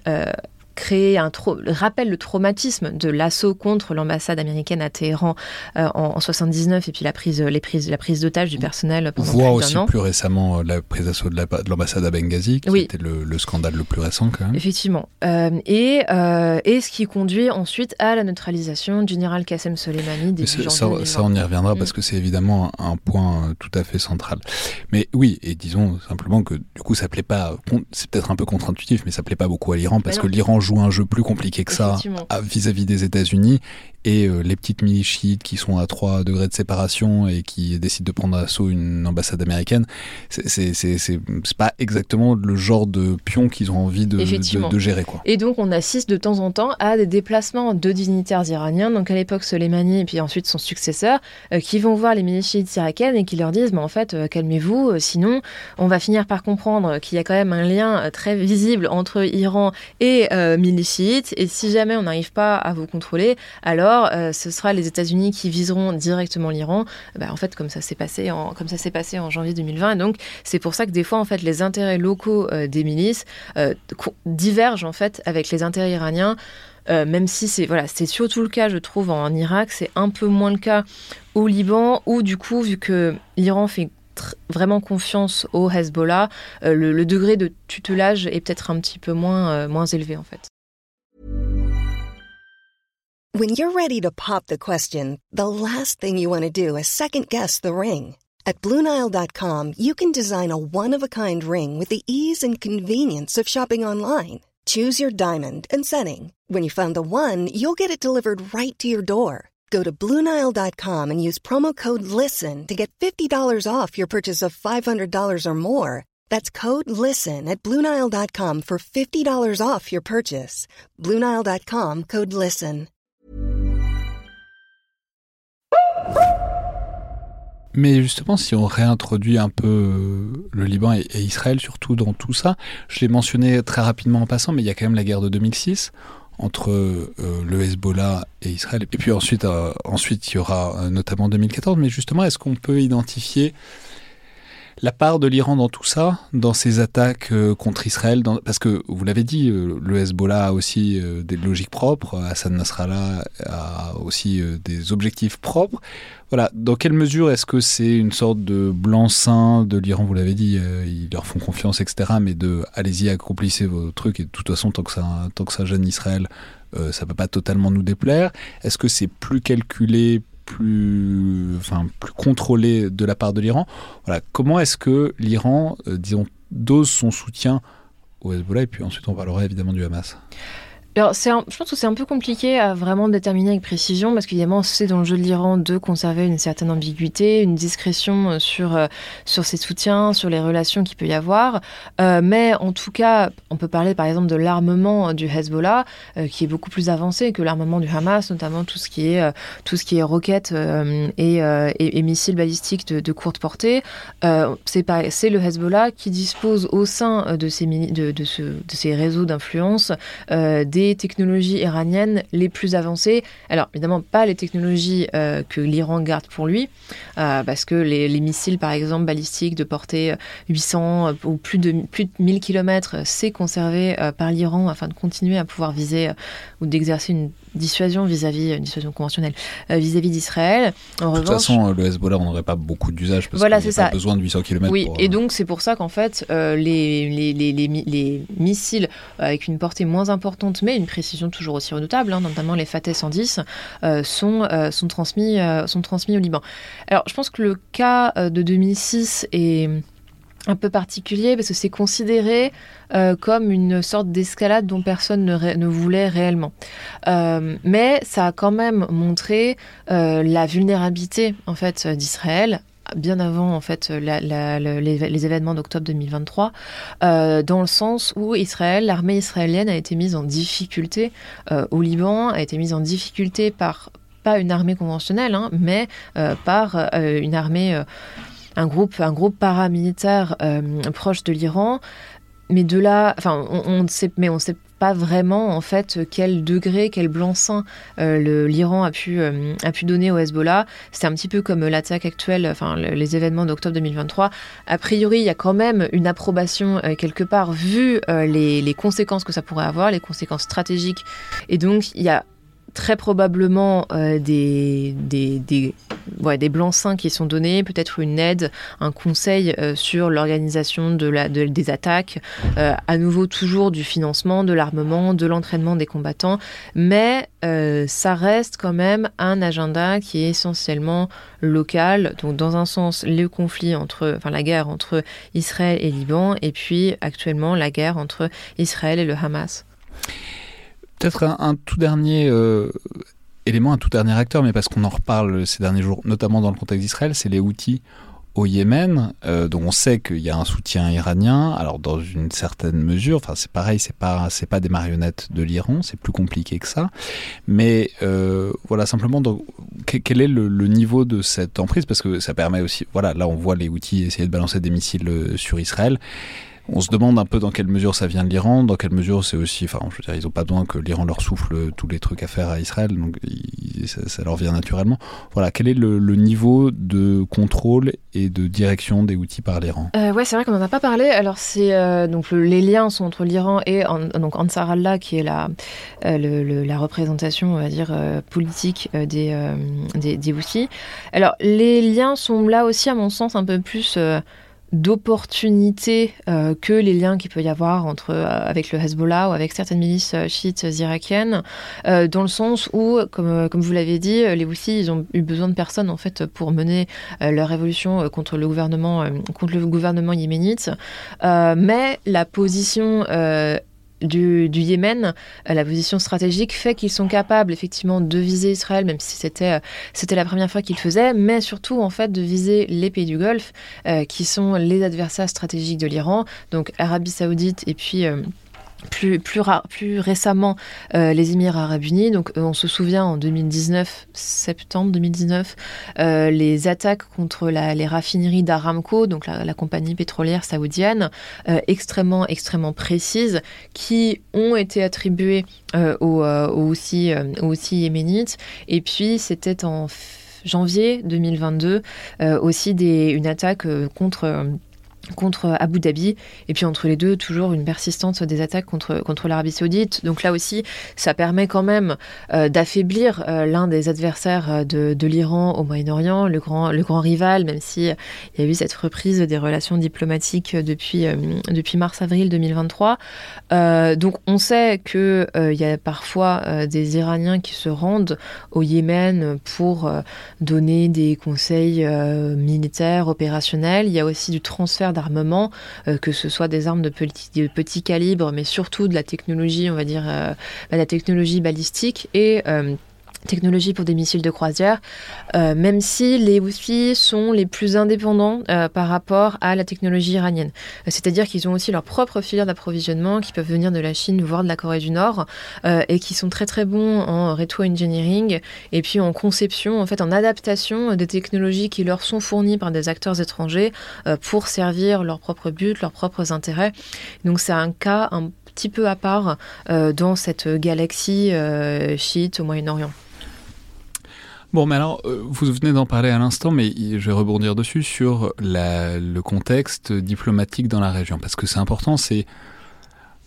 un rappelle le traumatisme de l'assaut contre l'ambassade américaine à Téhéran euh, en, 79 et puis la prise, les prises, la prise d'otage du personnel pendant On voit aussi plus récemment euh, la prise d'assaut de l'ambassade à Benghazi, qui était le, scandale le plus récent quand même. Effectivement. Euh, et, et ce qui conduit ensuite à la neutralisation du général Qassem Soleimani début ça, ça, on y reviendra parce mm. que c'est évidemment un, point tout à fait central. Mais oui, et disons simplement que du coup ça plaît pas, c'est peut-être un peu contre-intuitif, mais ça plaît pas beaucoup à l'Iran parce que l'Iran joue un jeu plus compliqué que ça vis-à-vis des États-Unis et euh, les petites milices qui sont à 3 degrés de séparation et qui décident de prendre à assaut une ambassade américaine, c'est pas exactement le genre de pion qu'ils ont envie de, de, gérer. Quoi. Et donc on assiste de temps en temps à des déplacements de dignitaires iraniens, donc à l'époque Soleimani et puis ensuite son successeur, euh, qui vont voir les milices irakiennes et qui leur disent mais en fait euh, calmez-vous, sinon on va finir par comprendre qu'il y a quand même un lien très visible entre Iran et milices et si jamais on n'arrive pas à vous contrôler, alors euh, ce sera les États-Unis qui viseront directement l'Iran. Bah, en fait, comme ça s'est passé en comme ça s'est passé en janvier 2020. Et donc, c'est pour ça que des fois, en fait, les intérêts locaux euh, des milices euh, divergent en fait avec les intérêts iraniens. même si c'est voilà, c'est surtout le cas, je trouve, en Irak, c'est un peu moins le cas au Liban, où du coup, vu que l'Iran fait vraiment confiance au Hezbollah, le, le, degré de tutelage est peut-être un petit peu moins, moins élevé en fait. When you're ready to pop the question, the last thing you want to do is second guess the ring. At Bluenile.com, you can design a one of a kind ring with the ease and convenience of shopping online. Choose your diamond and setting. When you find the one, you'll get it delivered right to your door. Go to Bluenile.com and use promo code LISTEN to get $50 off your purchase of $500 or more. That's code LISTEN at Bluenile.com for $50 off your purchase. Bluenile.com code LISTEN. Mais justement, si on réintroduit un peu euh, le Liban et, Israël, surtout dans tout ça, je l'ai mentionné très rapidement en passant, mais il y a quand même la guerre de 2006 entre euh, le Hezbollah et Israël. Et puis ensuite, euh, ensuite il y aura notamment 2014. Mais justement, est-ce qu'on peut identifier La part de l'Iran dans tout ça, dans ses attaques contre Israël, parce que vous l'avez dit, le Hezbollah a aussi des logiques propres, Hassan Nasrallah a aussi des objectifs propres. Voilà, dans quelle mesure est-ce que c'est une sorte de blanc-seing de l'Iran? Vous l'avez dit, euh, ils leur font confiance, etc. Mais allez-y, accomplissez vos trucs et de toute façon, tant que ça, tant que ça gêne Israël, euh, ça peut pas totalement nous déplaire. Est-ce que c'est plus calculé, plus, enfin, plus contrôlé de la part de l'Iran. Voilà, comment est-ce que l'Iran, euh, disons, dose son soutien au Hezbollah et puis ensuite on parlera évidemment du Hamas? Je pense que c'est un peu compliqué à vraiment déterminer avec précision parce qu'évidemment, c'est dans le jeu de l'Iran de conserver une certaine ambiguïté, une discrétion euh, sur, euh, sur ses soutiens, sur les relations qu'il peut y avoir. Euh, mais en tout cas, on peut parler par exemple de l'armement du Hezbollah qui est beaucoup plus avancé que l'armement du Hamas, notamment tout ce qui est, tout ce qui est roquettes et, et, missiles balistiques de, courte portée. c'est le Hezbollah qui dispose au sein de ces, de, de, de ces réseaux d'influence des technologies iraniennes les plus avancées. Alors, évidemment, pas les technologies euh, que l'Iran garde pour lui, euh, parce que les, missiles, par exemple, balistiques de portée 800 euh, ou plus de, plus de 1000 km, c'est conservé par l'Iran afin de continuer à pouvoir viser ou d'exercer une dissuasion vis-à-vis, une dissuasion conventionnelle vis-à-vis d'Israël. de toute façon, le Hezbollah n'aurait pas beaucoup d'usage parce voilà, qu'il a pas besoin de 800 km. Oui, et donc c'est pour ça qu'en fait, les, les, les, les, missiles avec une portée moins importante, mais une précision toujours aussi redoutable, hein, notamment les Fateh 110, euh, sont, euh, sont, transmis, euh, sont transmis au Liban. Alors, je pense que le cas de 2006 est un peu particulier parce que c'est considéré comme une sorte d'escalade dont personne ne, voulait réellement. mais ça a quand même montré la vulnérabilité en fait d'Israël bien avant en fait les, événements d'octobre 2023, euh, dans le sens où Israël, l'armée israélienne a été mise en difficulté euh, au Liban, a été mise en difficulté par pas une armée conventionnelle, hein, mais euh, par une armée, un groupe, un groupe paramilitaire proche de l'Iran. Mais de là, enfin, on, on sait, mais on sait pas vraiment en fait quel degré, quel blanc-seing euh, l'Iran a pu euh, a pu donner au Hezbollah. C'est un petit peu comme l'attaque actuelle, enfin les événements d'octobre 2023. A priori, il y a quand même une approbation euh, quelque part vu les, les conséquences que ça pourrait avoir, les conséquences stratégiques. Et donc il y a très probablement euh, des, des, des, blancs-seings qui sont donnés, peut-être une aide, un conseil euh, sur l'organisation de des attaques, euh, à nouveau toujours du financement, de l'armement, de l'entraînement des combattants, mais ça reste quand même un agenda qui est essentiellement local, donc dans un sens le conflit entre, enfin la guerre entre Israël et Liban, et puis actuellement la guerre entre Israël et le Hamas. Peut-être un, tout dernier euh, élément, un tout dernier acteur, mais parce qu'on en reparle ces derniers jours, notamment dans le contexte d'Israël, c'est les outils au Yémen, euh, dont on sait qu'il y a un soutien iranien. Alors dans une certaine mesure, enfin c'est pareil, c'est pas c'est pas des marionnettes de l'Iran, c'est plus compliqué que ça. Mais euh, voilà simplement quel est le, niveau de cette emprise? Parce que ça permet aussi, voilà, là on voit les outils essayer de balancer des missiles sur Israël on se demande un peu dans quelle mesure ça vient de l'Iran, dans quelle mesure c'est aussi, enfin, je veux dire, ils n'ont pas besoin que l'Iran leur souffle tous les trucs à faire à Israël, donc ça, leur vient naturellement. Voilà, quel est le, niveau de contrôle et de direction des outils par l'Iran? Euh, Ouais, c'est vrai qu'on n'en a pas parlé. Alors, c'est euh, donc les liens sont entre l'Iran et donc Ansar Allah, qui est la, euh, la représentation, on va dire, euh, politique des, des, des outils. Alors, les liens sont là aussi, à mon sens, un peu plus d'opportunités euh, que les liens qu'il peut y avoir entre euh, avec le Hezbollah ou avec certaines milices euh, chiites irakiennes, dans le sens où, comme, comme vous l'avez dit, les Houthis ils ont eu besoin de personnes en fait pour mener leur révolution contre le gouvernement contre le gouvernement yéménite, mais la position du, Yémen, euh, la position stratégique fait qu'ils sont capables effectivement de viser Israël, même si c'était euh, c'était la première fois qu'ils le faisaient, mais surtout en fait de viser les pays du Golfe, euh, qui sont les adversaires stratégiques de l'Iran, donc Arabie Saoudite et puis plus, plus, récemment euh, les Émirats arabes unis. Donc euh, on se souvient en 2019, septembre 2019, euh, les attaques contre les raffineries d'Aramco, donc la, compagnie pétrolière saoudienne, extrêmement extrêmement précises, qui ont été attribuées aux, aussi aussi yéménites. Et puis c'était en janvier 2022 aussi des, une attaque contre contre Abu Dhabi. Et puis entre les deux, toujours une persistance des attaques contre, contre l'Arabie saoudite. Donc là aussi, ça permet quand même euh, d'affaiblir euh, l'un des adversaires euh, de, de l'Iran au Moyen-Orient, le grand, le grand rival, même si y a eu cette reprise des relations diplomatiques depuis, depuis mars-avril 2023. donc on sait qu'il il y a parfois des Iraniens qui se rendent au Yémen pour donner des conseils militaires, opérationnels. Il y a aussi du transfert armement, euh, que ce soit des armes de petit, de petit, calibre, mais surtout de la technologie, on va dire, euh, bah, la technologie balistique et euh, technologie pour des missiles de croisière, euh, même si les Houthis sont les plus indépendants euh, par rapport à la technologie iranienne. Euh, c'est-à-dire qu'ils ont aussi leur propre filière d'approvisionnement qui peuvent venir de la Chine, voire de la Corée du Nord, et qui sont très très bons en rétro-engineering et puis en conception, en fait en adaptation des technologies qui leur sont fournies par des acteurs étrangers pour servir leurs propres buts, leurs propres intérêts. Donc c'est un cas un petit peu à part dans cette galaxie chiite au Moyen-Orient. Bon, mais alors, euh, vous venez d'en parler à l'instant, mais je vais rebondir dessus sur le contexte diplomatique dans la région, parce que c'est important, c'est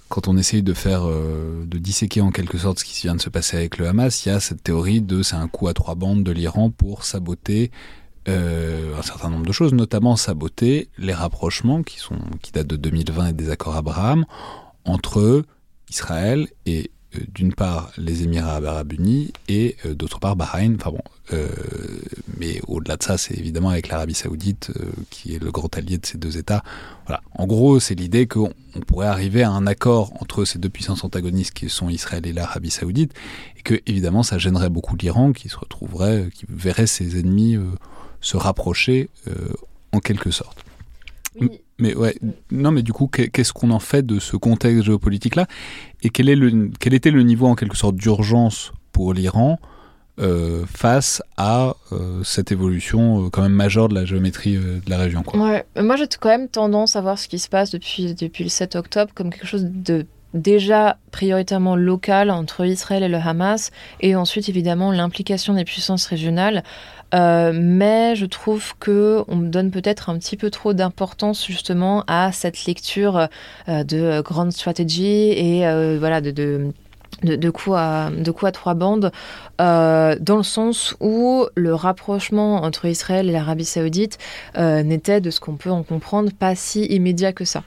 quand on essaye de faire, euh, de disséquer en quelque sorte ce qui vient de se passer avec le Hamas, il y a cette théorie de c'est un coup à trois bandes de l'Iran pour saboter euh, un certain nombre de choses, notamment saboter les rapprochements qui sont qui datent de 2020 et des accords Abraham entre Israël et d'une part les Émirats arabes unis et euh, d'autre part Bahreïn. Enfin bon, euh, mais au-delà de ça, c'est évidemment avec l'Arabie saoudite qui est le grand allié de ces deux États. Voilà. En gros, c'est l'idée qu'on pourrait arriver à un accord entre ces deux puissances antagonistes qui sont Israël et l'Arabie saoudite, et que évidemment ça gênerait beaucoup l'Iran qui se retrouverait, qui verrait ses ennemis se rapprocher en quelque sorte. Oui. Mais ouais, non, mais du coup, qu'est-ce qu'on en fait de ce contexte géopolitique-là? Et quel, était le niveau en quelque sorte d'urgence pour l'Iran euh, face à euh, cette évolution euh, quand même majeure de la géométrie de la région. Ouais, moi j'ai quand même tendance à voir ce qui se passe depuis, depuis le 7 octobre comme quelque chose de déjà prioritairement local entre Israël et le Hamas, et ensuite évidemment l'implication des puissances régionales. Euh, mais je trouve que on donne peut-être un petit peu trop d'importance justement à cette lecture euh, de grande stratégie et euh, voilà de, de de, coups à, trois bandes, dans le sens où le rapprochement entre Israël et l'Arabie saoudite n'était, de ce qu'on peut en comprendre, pas si immédiat que ça.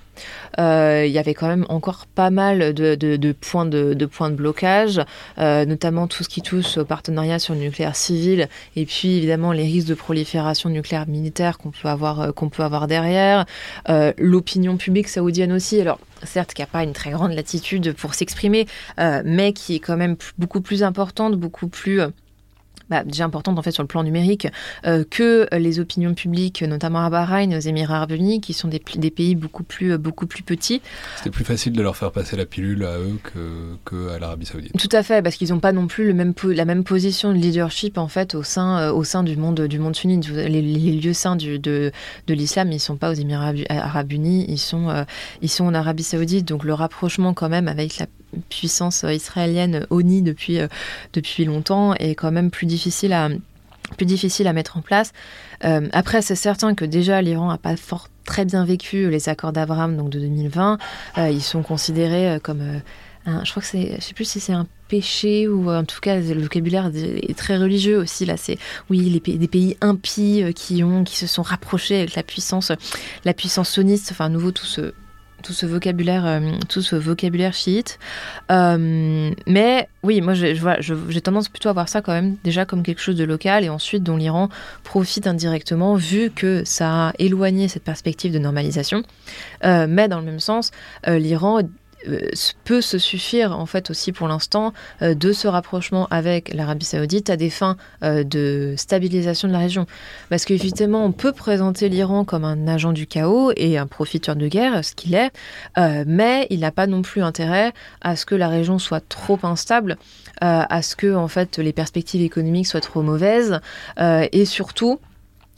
Euh, il y avait quand même encore pas mal de, points, de, points de blocage, euh, notamment tout ce qui touche au partenariat sur le nucléaire civil, et puis évidemment les risques de prolifération nucléaire militaire qu'on peut avoir, euh, qu'on peut avoir derrière, l'opinion publique saoudienne aussi. Alors certes qui n'a pas une très grande latitude pour s'exprimer, mais qui est quand même beaucoup plus importante, beaucoup plus bah, déjà importante en fait sur le plan numérique euh, que les opinions publiques, notamment à Bahreïn, aux Émirats Arabes Unis, qui sont des, des pays beaucoup plus euh, beaucoup plus petits. C'était plus facile de leur faire passer la pilule à eux que, que à l'Arabie Saoudite. Tout à fait, parce qu'ils n'ont pas non plus le même la même position de leadership en fait au sein euh, au sein du monde du monde sunnite. Les, lieux saints du, de de l'islam, ils sont pas aux Émirats Arabes Unis, ils sont ils sont en Arabie Saoudite. Donc le rapprochement quand même avec la puissance israélienne ONI depuis, euh, depuis longtemps est quand même plus difficile à, plus difficile à mettre en place. Euh, après, c'est certain que déjà l'Iran n'a pas fort, très bien vécu les accords d'Abraham donc de 2020. Euh, ils sont considérés comme un, je crois que c'est, je sais plus si c'est un péché ou en tout cas le vocabulaire est très religieux aussi là. C'est oui les pays, des pays impies qui ont, qui se sont rapprochés avec la puissance, la puissance. Enfin, à nouveau tout ce tout ce vocabulaire, euh, tout ce vocabulaire chiite. Euh, mais oui, moi j'ai tendance plutôt à voir ça quand même déjà comme quelque chose de local et ensuite dont l'Iran profite indirectement vu que ça a éloigné cette perspective de normalisation. Euh, mais dans le même sens, l'Iran peut se suffire en fait aussi pour l'instant euh, de ce rapprochement avec l'Arabie Saoudite à des fins euh, de stabilisation de la région. Parce qu'évidemment, on peut présenter l'Iran comme un agent du chaos et un profiteur de guerre, ce qu'il est, mais il n'a pas non plus intérêt à ce que la région soit trop instable, à ce que en fait les perspectives économiques soient trop mauvaises et surtout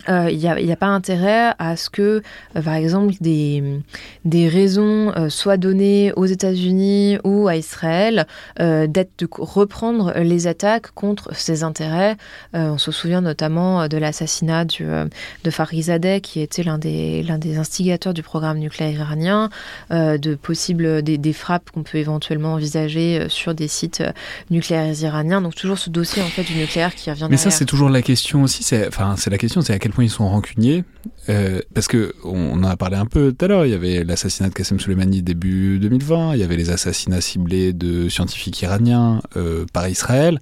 euh, il n'y a, pas intérêt à ce que, euh, par exemple, des, des raisons euh, soient données aux États-Unis ou à Israël d'être de reprendre les attaques contre ses intérêts. on se souvient notamment de l'assassinat de Farizadeh, qui était l'un des, l'un des instigateurs du programme nucléaire iranien, de possibles des, des frappes qu'on peut éventuellement envisager sur des sites nucléaires iraniens. Donc toujours ce dossier en fait du nucléaire qui revient. Mais ça, c'est toujours la question aussi. C'est, enfin, c'est la question, c'est à quel point ils sont rancuniers. Euh, parce que on en a parlé un peu tout à l'heure. Il y avait l'assassinat de Qassem Soleimani début 2020. Il y avait les assassinats ciblés de scientifiques iraniens euh, par Israël.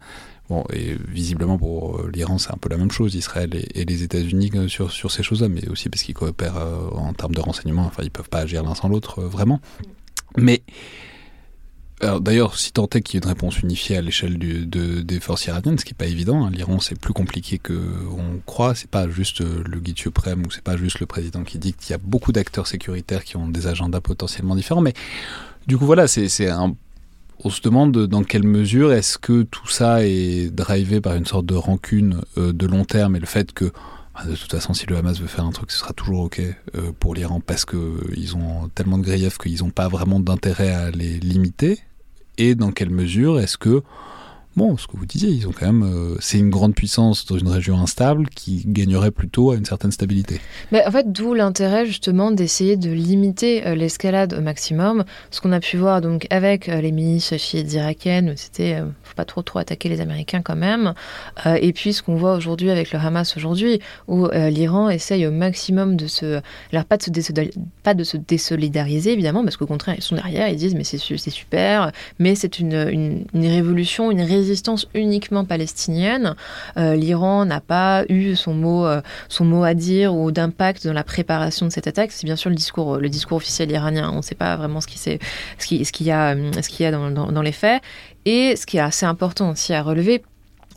Bon, et visiblement pour euh, l'Iran, c'est un peu la même chose, Israël et, les États-Unis sur, sur ces choses-là, mais aussi parce qu'ils coopèrent en termes de renseignement. Enfin, ils peuvent pas agir l'un sans l'autre, vraiment. Mais D'ailleurs, si tant est qu'il y ait une réponse unifiée à l'échelle de, des forces iraniennes, ce qui n'est pas évident, hein, l'Iran c'est plus compliqué qu'on croit, c'est pas juste euh, le guide suprême ou c'est pas juste le président qui dit qu'il y a beaucoup d'acteurs sécuritaires qui ont des agendas potentiellement différents, mais du coup voilà, c'est un on se demande dans quelle mesure est-ce que tout ça est drivé par une sorte de rancune euh, de long terme et le fait que de toute façon, si le Hamas veut faire un truc, ce sera toujours OK euh, pour l'Iran parce qu'ils ont tellement de griefs qu'ils n'ont pas vraiment d'intérêt à les limiter. Et dans quelle mesure est-ce que bon, ce que vous disiez, ils ont quand même, euh, c'est une grande puissance dans une région instable qui gagnerait plutôt à une certaine stabilité. Mais en fait, d'où l'intérêt justement d'essayer de limiter euh, l'escalade au maximum. Ce qu'on a pu voir donc avec les milices chiites irakiennes, c'était, pas trop trop attaquer les Américains quand même. et puis ce qu'on voit aujourd'hui avec le Hamas aujourd'hui, où l'Iran essaye au maximum de se, alors pas de se, pas de se désolidariser évidemment, parce qu'au contraire ils sont derrière, ils disent mais c'est super, mais c'est une, une, révolution, une résistance uniquement palestinienne. Euh, L'Iran n'a pas eu son mot, euh, son mot à dire ou d'impact dans la préparation de cette attaque. C'est bien sûr le discours, le discours officiel iranien. On ne sait pas vraiment ce qu'il ce qui, ce qu'il y a, ce qu'il y a dans, dans les faits. Et ce qui est assez important aussi à relever,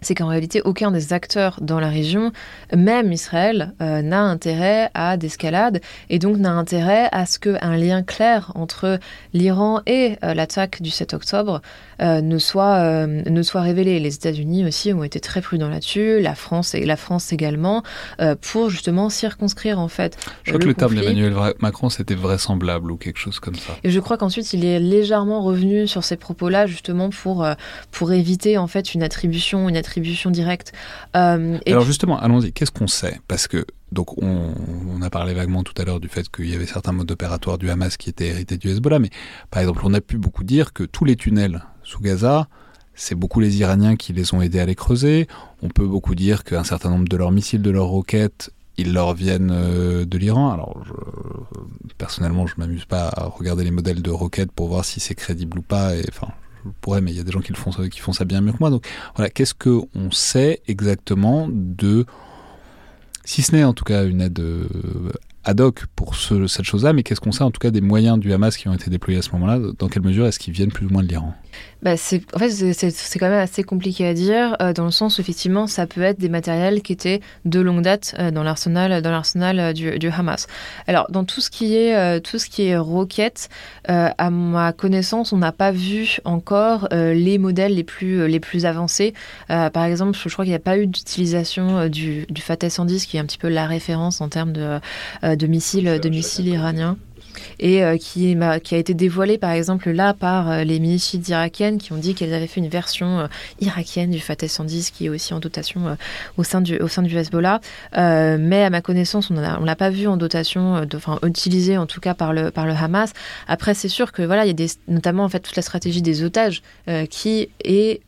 c'est qu'en réalité, aucun des acteurs dans la région, même Israël, euh, n'a intérêt à d'escalade et donc n'a intérêt à ce qu'un lien clair entre l'Iran et euh, l'attaque du 7 octobre euh, ne, soit, ne soit révélé. Les États-Unis aussi ont été très prudents là-dessus, la France et la France également, pour justement circonscrire en fait. Je crois que le terme d'Emmanuel Macron c'était vraisemblable ou quelque chose comme ça. Et je crois qu'ensuite il est légèrement revenu sur ces propos-là justement pour, pour éviter en fait une attribution, une attribution directe. Euh, Alors justement, allons-y, qu'est-ce qu'on sait? Parce que donc on, a parlé vaguement tout à l'heure du fait qu'il y avait certains modes opératoires du Hamas qui étaient hérités du Hezbollah, mais par exemple, on a pu beaucoup dire que tous les tunnels sous Gaza, c'est beaucoup les Iraniens qui les ont aidés à les creuser. On peut beaucoup dire qu'un certain nombre de leurs missiles, de leurs roquettes, ils leur viennent euh, de l'Iran. Alors, personnellement, je m'amuse pas à regarder les modèles de roquettes pour voir si c'est crédible ou pas. Enfin, je pourrais, mais il y a des gens qui, le font, qui font ça bien mieux que moi. Donc voilà, qu'est-ce qu'on sait exactement de, si ce n'est en tout cas une aide euh, ad hoc pour cette chose-là, mais qu'est-ce qu'on sait en tout cas des moyens du Hamas qui ont été déployés à ce moment-là? Dans quelle mesure est-ce qu'ils viennent plus ou moins de l'Iran? Bah c'est, en fait, c'est, quand même assez compliqué à dire, euh, dans le sens où effectivement, ça peut être des matériels qui étaient de longue date euh, dans l'arsenal, dans l'arsenal euh, du, du, Hamas. Alors, dans tout ce qui est, tout ce qui est roquettes, à ma connaissance, on n'a pas vu encore les modèles les plus, les plus avancés. par exemple, je, crois qu'il n'y a pas eu d'utilisation du, du Fateh 110, qui est un petit peu la référence en termes de, de missiles, de missiles iraniens et euh, qui, a été dévoilée par exemple là par euh, les milices irakiennes qui ont dit qu'elles avaient fait une version euh, irakienne du Fateh 110 qui est aussi en dotation au, sein du, au sein du Hezbollah. mais à ma connaissance, on ne l'a pas vu en dotation, enfin utilisé en tout cas par le, par le Hamas. Après, c'est sûr que voilà, il y a des, notamment en fait toute la stratégie des otages qui est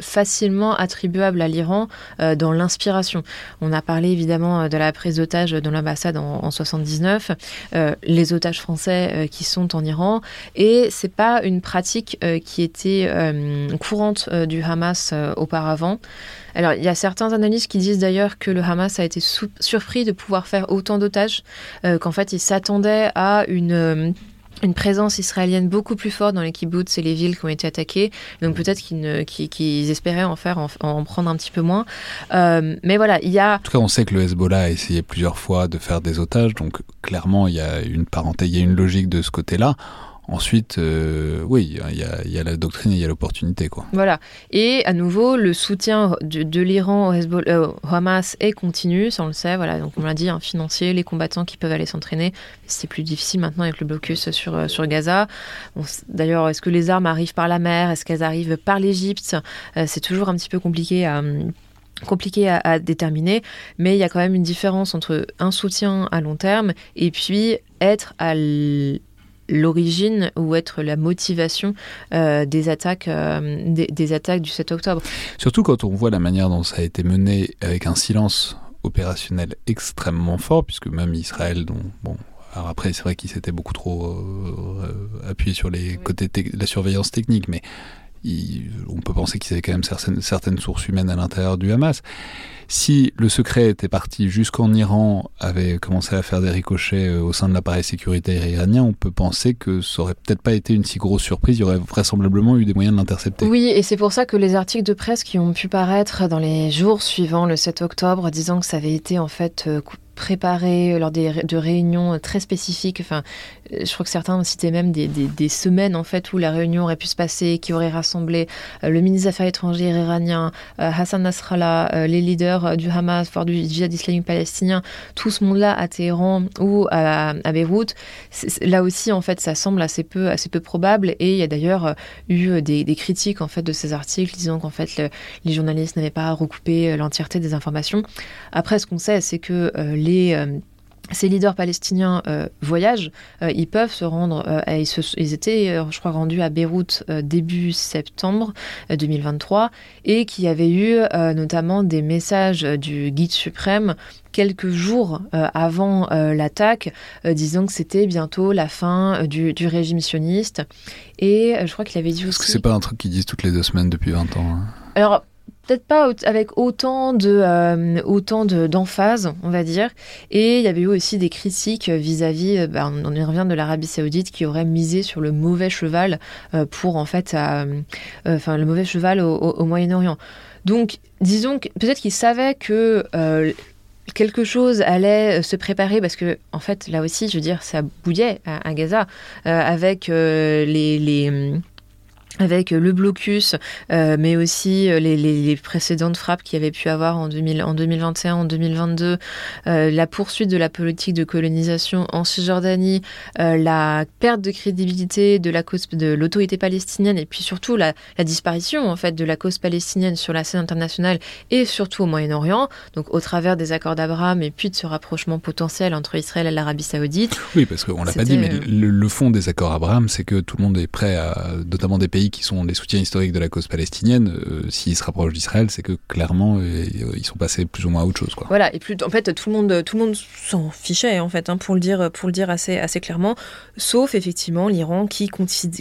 facilement attribuable à l'Iran euh, dans l'inspiration. On a parlé évidemment euh, de la prise d'otages dans l'ambassade en, 79, euh, les otages français qui sont en Iran, et c'est pas une pratique qui était courante du Hamas auparavant. Alors, il y a certains analystes qui disent d'ailleurs que le Hamas a été surpris de pouvoir faire autant d'otages, qu'en fait, il s'attendait à une une présence israélienne beaucoup plus forte dans les kibbutz et les villes qui ont été attaquées. Donc peut-être qu'ils espéraient en faire, en, prendre un petit peu moins. Euh, mais voilà, il y a... En tout cas, on sait que le Hezbollah a essayé plusieurs fois de faire des otages. Donc clairement, il y a une parenté, il y a une logique de ce côté-là. Ensuite, euh, oui, il y, a la doctrine et il y a l'opportunité. Voilà. Et à nouveau, le soutien de, l'Iran au, euh, au, Hamas est continu, ça on le sait. Voilà. Donc on l'a dit, un financier, les combattants qui peuvent aller s'entraîner. C'est plus difficile maintenant avec le blocus sur, euh, Gaza. D'ailleurs, est-ce que les armes arrivent par la mer? Est-ce qu'elles arrivent par l'Égypte? C'est toujours un petit peu compliqué compliqué à, déterminer, mais il y a quand même une différence entre un soutien à long terme et puis être à l'origine ou être la motivation euh, des attaques euh, des, attaques du 7 octobre. Surtout quand on voit la manière dont ça a été mené avec un silence opérationnel extrêmement fort, puisque même Israël, dont bon, alors après c'est vrai qu'il s'était beaucoup trop euh, appuyé sur les côtés la surveillance technique, mais on peut penser qu'ils avaient quand même certaines, sources humaines à l'intérieur du Hamas. Si le secret était parti jusqu'en Iran, avait commencé à faire des ricochets euh, au sein de l'appareil sécuritaire iranien, on peut penser que ça aurait peut-être pas été une si grosse surprise. Il y aurait vraisemblablement eu des moyens de l'intercepter. Oui, et c'est pour ça que les articles de presse qui ont pu paraître dans les jours suivants le 7 octobre, disant que ça avait été en fait euh, préparé lors des, de réunions très spécifiques. Enfin, euh, je crois que certains cité même des, des, semaines en fait où la réunion aurait pu se passer, qui aurait rassemblé euh, le ministre des Affaires étrangères iranien, euh, Hassan Nasrallah, les leaders du Hamas, voire du djihad islamique palestinien, tout ce monde-là à Téhéran ou à, à Beyrouth. Là aussi, en fait, ça semble assez peu, assez peu probable. Et il y a d'ailleurs eu des, des, critiques en fait de ces articles disant qu'en fait les journalistes n'avaient pas recoupé l'entièreté des informations. Après, ce qu'on sait, c'est que les euh, ces leaders palestiniens euh, voyagent, euh, ils peuvent se rendre, ils, étaient, je crois, rendus à Beyrouth début septembre 2023, et qui avait eu notamment des messages du guide suprême quelques jours avant l'attaque, disant que c'était bientôt la fin du, régime sioniste. Et je crois qu'il avait dit aussi... Parce que c'est pas un truc qu'ils disent toutes les deux semaines depuis 20 ans. Hein. Alors, peut-être pas avec autant de euh, autant d'emphase, on va dire. Et il y avait eu aussi des critiques vis-à-vis, euh, bah, on y revient de l'Arabie Saoudite qui aurait misé sur le mauvais cheval euh, pour en fait, enfin le mauvais cheval au, Moyen-Orient. Donc, disons que peut-être qu'ils savaient que quelque chose allait se préparer parce que en fait là aussi je veux dire ça bouillait à, Gaza avec les avec le blocus, euh, mais aussi euh, les, précédentes frappes qu'il y avait pu avoir en, 2000, en 2021, en 2022, euh, la poursuite de la politique de colonisation en Cisjordanie, la perte de crédibilité de la cause de l'autorité palestinienne, et puis surtout la, disparition en fait de la cause palestinienne sur la scène internationale et surtout au Moyen-Orient, donc au travers des accords d'Abraham et puis de ce rapprochement potentiel entre Israël et l'Arabie Saoudite. Oui, parce qu'on l'a pas dit, mais le, le fond des accords Abraham, c'est que tout le monde est prêt à, notamment des pays qui sont des soutiens historiques de la cause palestinienne, euh, s'ils se rapprochent d'Israël, c'est que clairement euh, ils sont passés plus ou moins à autre chose. Voilà, et plus, en fait tout le monde, monde s'en fichait en fait, hein, pour le dire, pour le dire assez, assez clairement, sauf effectivement l'Iran qui,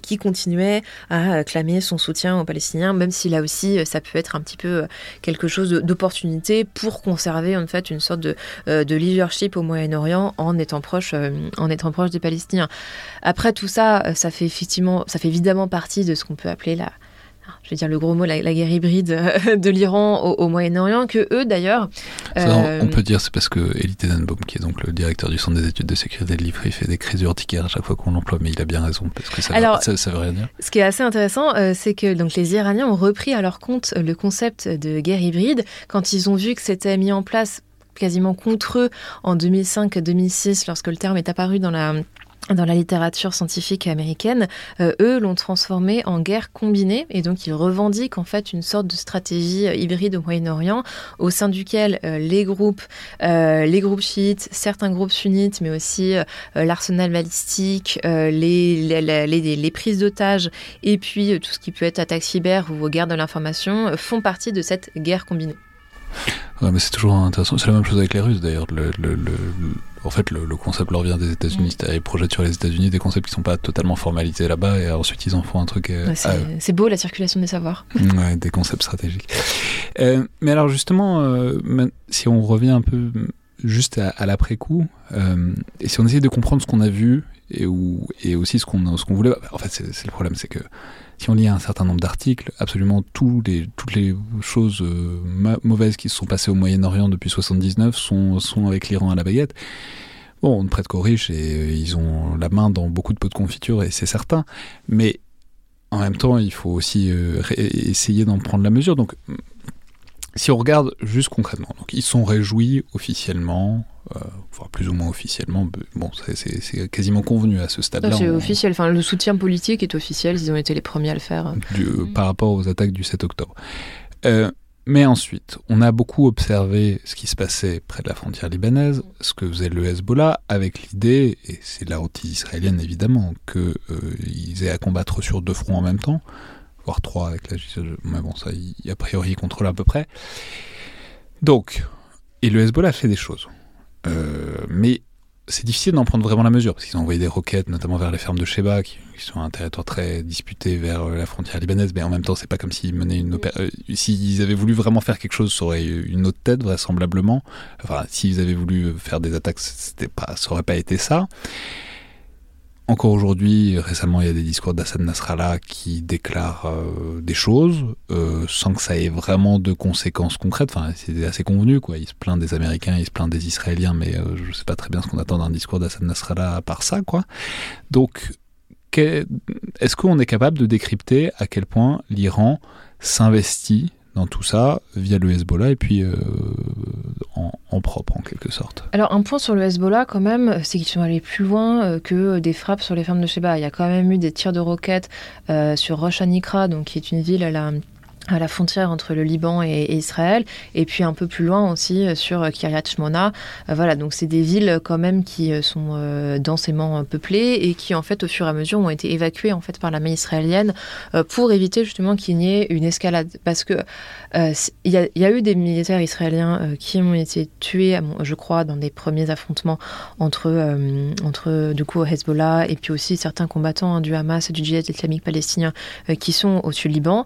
qui continuait à clamer son soutien aux Palestiniens, même si là aussi ça peut être un petit peu quelque chose d'opportunité pour conserver en fait une sorte de, euh, de leadership au Moyen-Orient en étant proche, en étant proche des Palestiniens. Après tout ça, ça fait effectivement, ça fait évidemment partie de ce qu'on peut appeler la, je vais dire le gros mot, la, guerre hybride euh, de l'Iran au, Moyen-Orient, que eux d'ailleurs. Euh, on peut dire c'est parce que Elie Tenenbaum, qui est donc le directeur du Centre des études de sécurité de l'IFRI, fait des crises urticaires à chaque fois qu'on l'emploie, mais il a bien raison, parce que ça, Alors, ça, veut rien dire. Ce qui est assez intéressant, euh, c'est que donc, les Iraniens ont repris à leur compte le concept de guerre hybride quand ils ont vu que c'était mis en place quasiment contre eux en 2005-2006, lorsque le terme est apparu dans la dans la littérature scientifique américaine, euh, eux l'ont transformé en guerre combinée et donc ils revendiquent en fait une sorte de stratégie euh, hybride au Moyen-Orient au sein duquel euh, les groupes, les groupes chiites, certains groupes sunnites, mais aussi l'arsenal balistique, les, prises d'otages et puis tout ce qui peut être attaque cyber ou guerre de l'information font partie de cette guerre combinée. Ouais, mais c'est toujours intéressant. C'est la même chose avec les Russes d'ailleurs. Le, le, en fait, le, concept leur vient des États-Unis. Mm. Ils projettent sur les États-Unis des concepts qui sont pas totalement formalisés là-bas et ensuite ils en font un truc. Euh, c'est beau la circulation des savoirs. ouais, des concepts stratégiques. Euh, mais alors justement, euh, si on revient un peu juste à, l'après-coup, et si on essaie de comprendre ce qu'on a vu et, où, et aussi ce qu'on ce qu'on voulait, en fait, c'est le problème, c'est que si on lit un certain nombre d'articles, absolument tous les, toutes les choses euh, mauvaises qui se sont passées au Moyen-Orient depuis 79 sont, sont avec l'Iran à la baguette. Bon, on ne prête qu'aux riches et ils ont la main dans beaucoup de pots de confiture et c'est certain. Mais en même temps, il faut aussi essayer d'en prendre la mesure. Donc, si on regarde juste concrètement, donc ils sont réjouis officiellement, euh, enfin plus ou moins officiellement, bon, c'est quasiment convenu à ce stade-là. C'est officiel, enfin le soutien politique est officiel, ils ont été les premiers à le faire. par rapport aux attaques du 7 octobre. Euh, mais ensuite, on a beaucoup observé ce qui se passait près de la frontière libanaise, ce que faisait le Hezbollah, avec l'idée, et c'est la anti-israélienne évidemment, qu'ils euh, aient à combattre sur deux fronts en même temps, voire 3 avec la Mais bon, ça, a priori, il contrôle à peu près. Donc, et le Hezbollah fait des choses. Euh, mais c'est difficile d'en prendre vraiment la mesure, parce qu'ils ont envoyé des roquettes, notamment vers les fermes de Sheba, qui, sont un territoire très disputé vers euh, la frontière libanaise, mais en même temps, c'est pas comme s'ils menaient une opération. Euh, s'ils avaient voulu vraiment faire quelque chose, ça aurait eu une autre tête, vraisemblablement. Enfin, s'ils avaient voulu faire des attaques, pas, ça aurait pas été ça. Encore aujourd'hui, récemment, il y a des discours d'Assad Nasrallah qui déclarent euh, des choses euh, sans que ça ait vraiment de conséquences concrètes. Enfin, c'est assez convenu, quoi. Il se plaint des Américains, il se plaint des Israéliens, mais euh, je ne sais pas très bien ce qu'on attend d'un discours d'Assad Nasrallah à part ça, quoi. Donc, est-ce qu'on est capable de décrypter à quel point l'Iran s'investit dans tout ça via le Hezbollah et puis euh, en, propre en quelque sorte. Alors un point sur le Hezbollah quand même, c'est qu'ils sont allés plus loin euh, que des frappes sur les fermes de Sheba. Il y a quand même eu des tirs de roquettes euh, sur Rosh Anikra, donc qui est une ville à la la frontière entre le Liban et, Israël, et puis un peu plus loin aussi euh, sur Kiryat Shmona. Euh, voilà, donc c'est des villes quand même qui euh, sont densément peuplées et qui en fait au fur et à mesure ont été évacuées en fait par l'armée israélienne pour éviter justement qu'il n'y ait une escalade, parce que il y, a eu des militaires israéliens qui ont été tués, je crois, dans des premiers affrontements entre entre du coup Hezbollah et puis aussi certains combattants hein, du Hamas et du djihad islamique palestinien qui sont au sud Liban.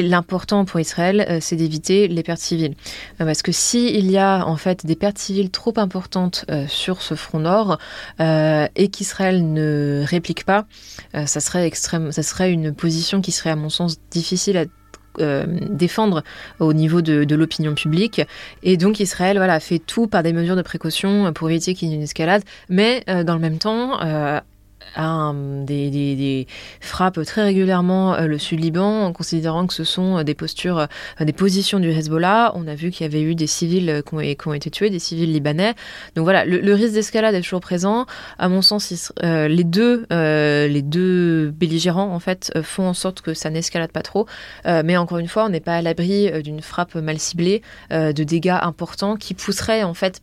L'important pour Israël, euh, c'est d'éviter les pertes civiles. Euh, parce que s'il y a en fait des pertes civiles trop importantes euh, sur ce front nord et qu'Israël ne réplique pas, ça serait extrême, ça serait une position qui serait à mon sens difficile à défendre au niveau de, l'opinion publique. Et donc Israël voilà, fait tout par des mesures de précaution pour éviter qu'il y ait une escalade, mais dans le même temps a des, des, frappe très régulièrement euh, le Sud-Liban en considérant que ce sont euh, des postures, euh, des positions du Hezbollah. On a vu qu'il y avait eu des civils qui ont, été tués, des civils libanais. Donc voilà, le, risque d'escalade est toujours présent. À mon sens, les deux, les deux belligérants en fait font en sorte que ça n'escalade pas trop. mais encore une fois, on n'est pas à l'abri d'une frappe mal ciblée, de dégâts importants qui pousseraient en fait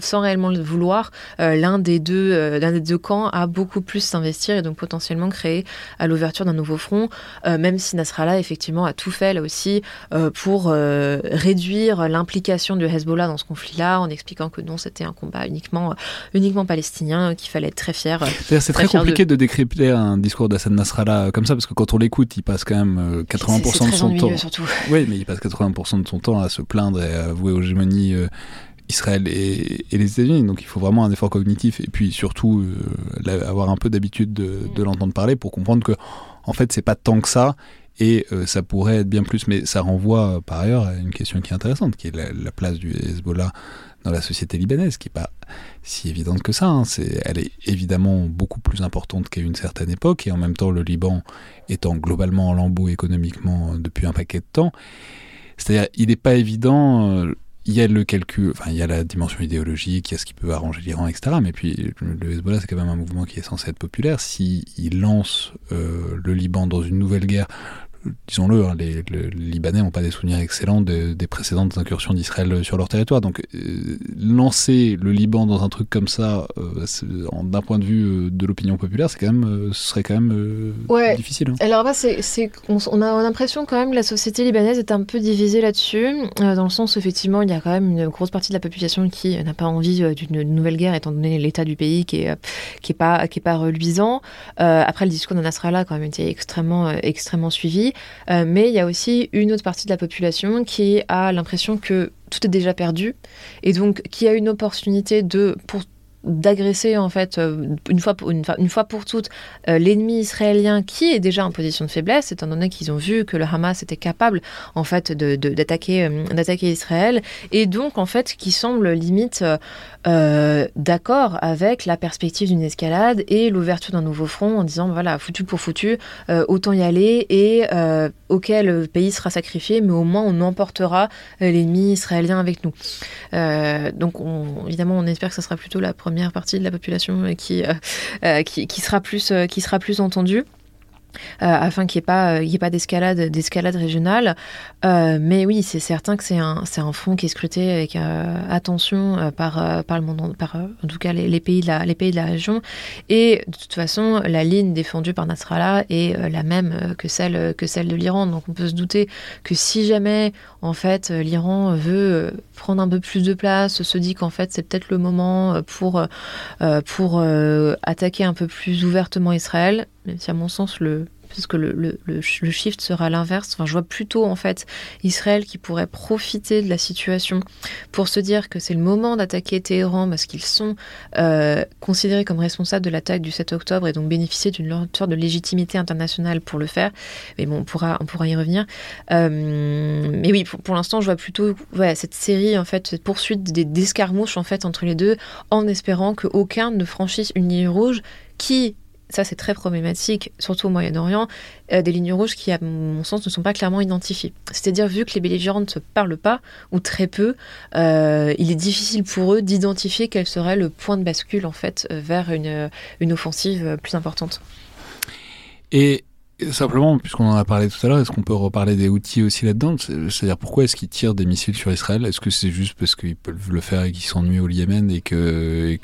sans réellement le vouloir, euh, l'un des deux, euh, l'un des deux camps a beaucoup plus s'investir et donc potentiellement créer à l'ouverture d'un nouveau front, euh, même si Nasrallah effectivement a tout fait là aussi pour réduire l'implication du Hezbollah dans ce conflit-là, en expliquant que non, c'était un combat uniquement, uniquement palestinien, qu'il fallait être très fier. C'est très, compliqué de... décrypter un discours d'Hassan Nasrallah comme ça, parce que quand on l'écoute, il passe quand même 80% de son temps. Surtout. Oui, mais il passe 80% de son temps à se plaindre et à avouer aux gémonies Israël et, les États-Unis. Donc il faut vraiment un effort cognitif et puis surtout euh, avoir un peu d'habitude de, mm. l'entendre parler pour comprendre que en fait c'est pas tant que ça et euh, ça pourrait être bien plus. Mais ça renvoie euh, par ailleurs à une question qui est intéressante, qui est la, place du Hezbollah dans la société libanaise, qui n'est pas si évidente que ça. Hein. C'est, elle est évidemment beaucoup plus importante qu'à une certaine époque, et en même temps le Liban étant globalement en lambeau économiquement depuis un paquet de temps. C'est-à-dire, il n'est pas évident il y a le calcul, enfin il y a la dimension idéologique, il y a ce qui peut arranger l'Iran, etc. Mais puis le Hezbollah, c'est quand même un mouvement qui est censé être populaire. S'il lance euh, le Liban dans une nouvelle guerre, disons-le, hein, les, Libanais n'ont pas des souvenirs excellents des précédentes incursions d'Israël sur leur territoire. Donc, euh, lancer le Liban dans un truc comme ça, euh, d'un point de vue euh, de l'opinion populaire, c'est quand même, ce serait quand même difficile. Hein. Alors là, c'est, on, a l'impression quand même que la société libanaise est un peu divisée là-dessus, dans le sens effectivement, il y a quand même une grosse partie de la population qui n'a pas envie d'une nouvelle guerre, étant donné l'état du pays qui est, qui est pas, qui est pas reluisant. après, le discours de Nasrallah a quand même été extrêmement, extrêmement suivi. Euh, mais il y a aussi une autre partie de la population qui a l'impression que tout est déjà perdu. Et donc qui a une opportunité de, pour d'agresser en fait une fois pour, une, fois pour toutes l'ennemi israélien qui est déjà en position de faiblesse étant donné qu'ils ont vu que le Hamas était capable en fait d'attaquer d'attaquer Israël et donc en fait qui semble limite d'accord avec la perspective d'une escalade et l'ouverture d'un nouveau front en disant voilà foutu pour foutu autant y aller et auquel pays sera sacrifié mais au moins on emportera l'ennemi israélien avec nous. Donc évidemment on espère que ça sera plutôt la première partie de la population qui, euh, euh, qui, qui, sera plus, euh, qui sera plus entendue. Euh, afin qu'il n'y ait pas, euh, d'escalade, régionale. Euh, mais oui, c'est certain que c'est un, front qui est scruté avec attention par, le monde, en tout cas les, pays de la, région. Et de toute façon, la ligne défendue par Nasrallah est la même que celle, de l'Iran. Donc on peut se douter que si jamais en fait l'Iran veut prendre un peu plus de place, se dit qu'en fait c'est peut-être le moment pour attaquer un peu plus ouvertement Israël, même si à mon sens le puisque le, le, le, shift sera l'inverse. Enfin, je vois plutôt en fait Israël qui pourrait profiter de la situation pour se dire que c'est le moment d'attaquer Téhéran parce qu'ils sont euh, considérés comme responsables de l'attaque du 7 octobre et donc bénéficier d'une sorte de légitimité internationale pour le faire. Mais bon, on pourra, on pourra y revenir. Euh, mais oui, pour, l'instant, je vois plutôt cette série en fait, cette poursuite des d'escarmouches en fait entre les deux, en espérant qu'aucun ne franchisse une ligne rouge qui ça c'est très problématique, surtout au Moyen-Orient, euh, des lignes rouges qui, à mon sens, ne sont pas clairement identifiées. C'est-à-dire, vu que les belligérants ne se parlent pas, ou très peu, euh, il est difficile pour eux d'identifier quel serait le point de bascule, en fait, euh, vers une, une offensive plus importante. Et Simplement, puisqu'on en a parlé tout à l'heure, est-ce qu'on peut reparler des outils aussi là-dedans? C'est-à-dire pourquoi est-ce qu'ils tirent des missiles sur Israël? Est-ce que c'est juste parce qu'ils peuvent le faire et qu'ils s'ennuient au Yémen et que et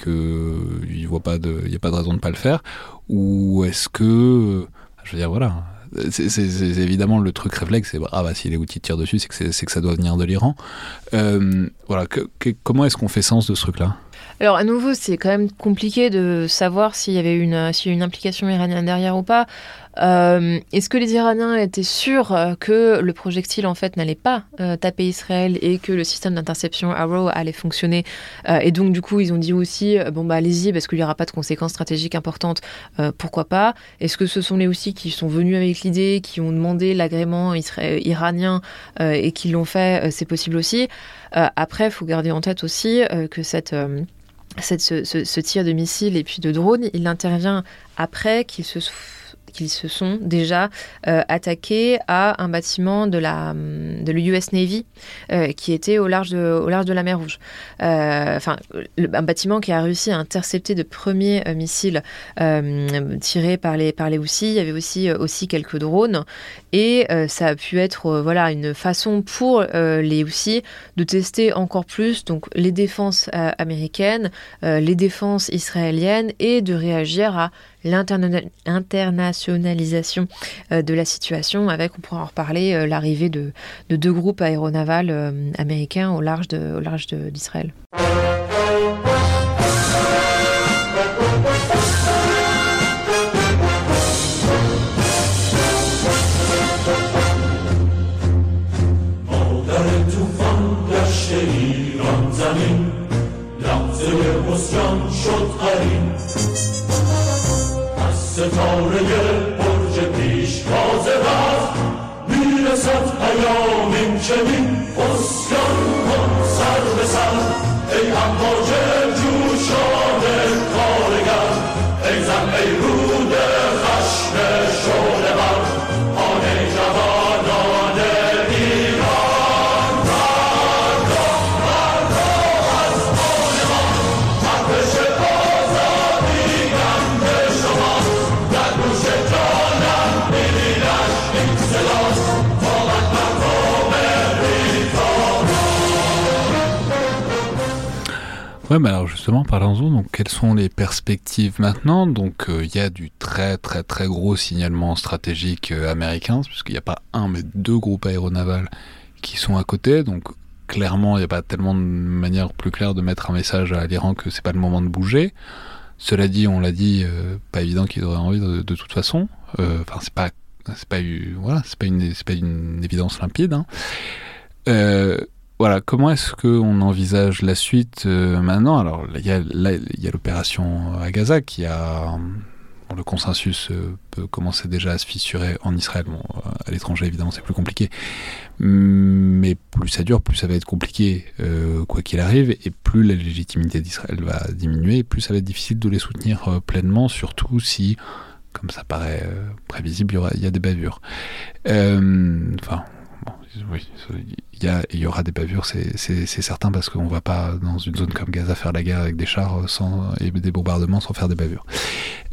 pas de, y a pas de raison de pas le faire? Ou est-ce que, je veux dire voilà, c'est évidemment le truc réflexe, c'est ah bah si les outils tirent dessus, c'est que ça doit venir de l'Iran. Euh, voilà, comment est-ce qu'on fait sens de ce truc-là? Alors à nouveau, c'est quand même compliqué de savoir s'il y avait une implication iranienne derrière ou pas. Euh, est-ce que les Iraniens étaient sûrs euh, que le projectile en fait n'allait pas euh, taper Israël et que le système d'interception Arrow allait fonctionner Et donc du coup ils ont dit aussi bon bah allez-y parce qu'il n'y aura pas de conséquences stratégiques importantes, pourquoi pas Est-ce que ce sont les aussi qui sont venus avec l'idée, qui ont demandé l'agrément iranien et qui l'ont fait C'est possible aussi. après, il faut garder en tête aussi que cette ce, tir de missile et puis de drone, il intervient après qu'il se qu'ils se sont déjà euh, attaqués à un bâtiment de la de l'US Navy euh, qui était au large de au large de la mer Rouge. Euh, enfin, un bâtiment qui a réussi à intercepter de premiers missiles tirés par les par les Houthis. Il y avait aussi aussi quelques drones et ça a pu être voilà une façon pour les Houthis de tester encore plus donc les défenses américaines, les défenses israéliennes et de réagir à l'internationalisation euh, de la situation avec, on pourra en reparler, euh, l'arrivée de, deux groupes aéronavals euh, américains au large. De, au large d'Israël. Alors justement, parlons-en. Donc, quelles sont les perspectives maintenant? Donc, euh, il y a du très très très gros signalement stratégique euh, américain, puisqu'il n'y a pas un mais deux groupes aéronavals qui sont à côté. Donc, clairement, il n'y a pas tellement de manière plus claire de mettre un message à l'Iran que c'est pas le moment de bouger. Cela dit, on l'a dit, euh, pas évident qu'ils auraient envie de, toute façon. Enfin, c'est pas, c'est pas, voilà, c'est pas une, c'est pas une évidence limpide. Hein. Euh, voilà, comment est-ce qu'on envisage la suite euh, maintenant? Alors, il y a l'opération à Gaza qui a. le consensus euh, peut commencer déjà à se fissurer en Israël. Bon, euh, à l'étranger, évidemment, c'est plus compliqué. Mais plus ça dure, plus ça va être compliqué, quoi qu'il arrive, et plus la légitimité d'Israël va diminuer, plus ça va être difficile de les soutenir pleinement, surtout si, comme ça paraît prévisible, il y a des bavures. Enfin, oui, il y, aura des bavures, c'est certain, parce qu'on ne va pas dans une zone comme Gaza faire la guerre avec des chars euh, et des bombardements sans faire des bavures.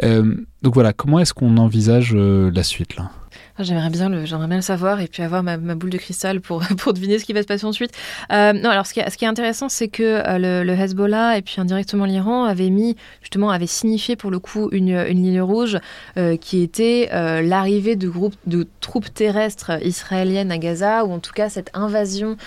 Euh, donc voilà, comment est-ce qu'on envisage euh, la suite là? J'aimerais bien, le, j'aimerais bien le savoir et puis avoir ma, boule de cristal pour, pour deviner ce qui va se passer ensuite. Euh, non, alors ce qui, est, ce qui est intéressant, c'est que euh, le, Hezbollah et puis indirectement l'Iran avaient mis, justement, avaient signifié pour le coup une, une ligne rouge euh, qui était l'arrivée de groupes de troupes terrestres israéliennes à Gaza, ou en tout cas cette invasion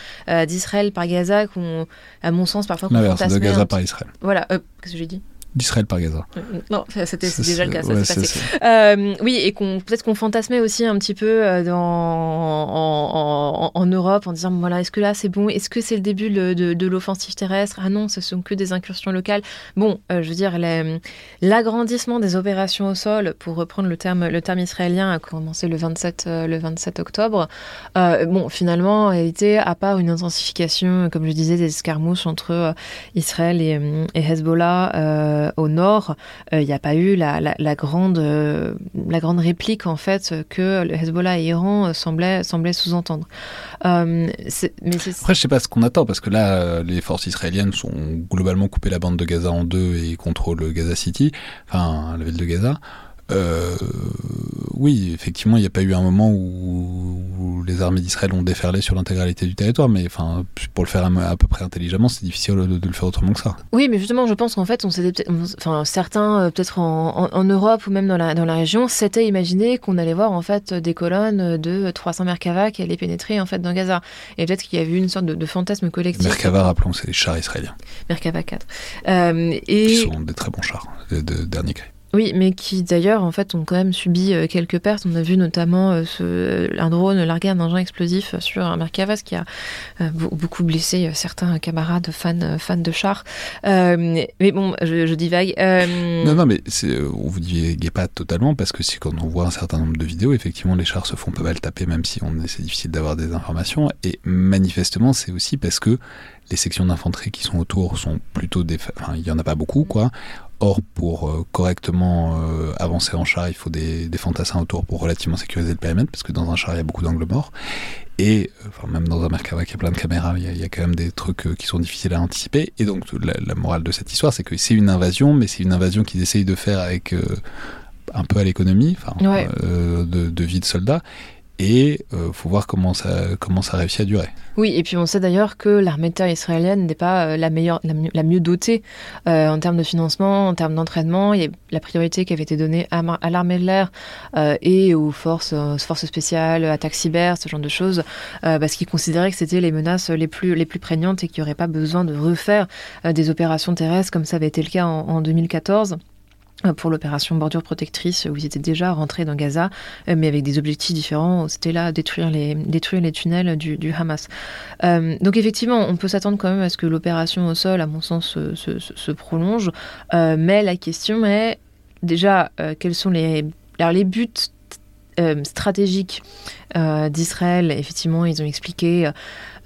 d'Israël par Gaza, qu'on, à mon sens, parfois, qu'on de Gaza par Israël. Voilà, qu'est-ce que j'ai dit? d'Israël par Gaza. Euh, non, c'était déjà le cas, ça s'est passé. Euh, oui, et qu'on peut-être qu'on fantasmait aussi un petit peu euh, dans, en, en, Europe en disant voilà, est-ce que là c'est bon? Est-ce que c'est le début de, de, l'offensive terrestre? Ah non, ce sont que des incursions locales. Bon, je veux dire, l'agrandissement des opérations au sol, pour reprendre le terme, le terme israélien, a commencé le 27, le 27 octobre. bon, finalement, a été, à part une intensification, comme je disais, des escarmouches entre Israël et, et Hezbollah euh, au nord, il euh, n'y a pas eu la, grande, euh, la grande réplique en fait que Hezbollah et Iran semblaient, semblaient sous-entendre. Après, je sais pas ce qu'on attend parce que là, les forces israéliennes sont globalement coupées la bande de Gaza en deux et contrôlent Gaza City, enfin la ville de Gaza. Euh, oui, effectivement, il n'y a pas eu un moment où, les armées d'Israël ont déferlé sur l'intégralité du territoire, mais enfin, pour le faire à, peu près intelligemment, c'est difficile de, le faire autrement que ça. Oui, mais justement, je pense qu'en fait, on enfin, certains, euh, peut-être en, Europe ou même dans la, dans la région, s'étaient imaginé qu'on allait voir en fait des colonnes de 300 Merkava qui allaient pénétrer en fait dans Gaza. Et peut-être qu'il y a eu une sorte de, fantasme collectif. Merkava, rappelons, c'est les chars israéliens. Merkava 4. Euh, et... Qui sont des très bons chars, de, de dernier cri. Oui, mais qui d'ailleurs en fait ont quand même subi euh, quelques pertes. On a vu notamment euh, ce, un drone larguer un engin explosif sur un Merkavas qui a euh, beaucoup blessé certains camarades fans, fans de chars. mais bon, je, divague. Non, non, mais on vous divague pas totalement parce que si quand on voit un certain nombre de vidéos, effectivement, les chars se font pas mal taper, même si c'est difficile d'avoir des informations. Et manifestement, c'est aussi parce que les sections d'infanterie qui sont autour sont plutôt des. Enfin, il y en a pas beaucoup, quoi. Or, pour euh, correctement euh, avancer en char, il faut des, fantassins autour pour relativement sécuriser le périmètre, parce que dans un char, il y a beaucoup d'angles morts. Et euh, enfin, même dans un Merkava qui a plein de caméras, il y, a, quand même des trucs qui sont difficiles à anticiper. Et donc, la, morale de cette histoire, c'est que c'est une invasion, mais c'est une invasion qu'ils essayent de faire avec un peu à l'économie, enfin, de, de vie de soldats et il euh, faut voir comment ça, comment ça réussit à durer. Oui, et puis on sait d'ailleurs que l'armée de terre israélienne n'est pas euh, la, meilleure, la, mieux, dotée euh, en termes de financement, en termes d'entraînement. Il y a la priorité qui avait été donnée à, l'armée de l'air et aux forces, spéciales, attaques cyber, ce genre de choses, parce qu'ils considéraient que c'était les menaces les plus, les plus prégnantes et qu'il n'y aurait pas besoin de refaire des opérations terrestres comme ça avait été le cas en 2014 pour l'opération Bordure Protectrice, où ils étaient déjà rentrés dans Gaza, euh, mais avec des objectifs différents. C'était là détruire les, tunnels du, Hamas. Euh, donc effectivement, on peut s'attendre quand même à ce que l'opération au sol, à mon sens, se, prolonge. Euh, mais la question est déjà, quels sont les, les buts stratégiques d'Israël? Effectivement, ils ont expliqué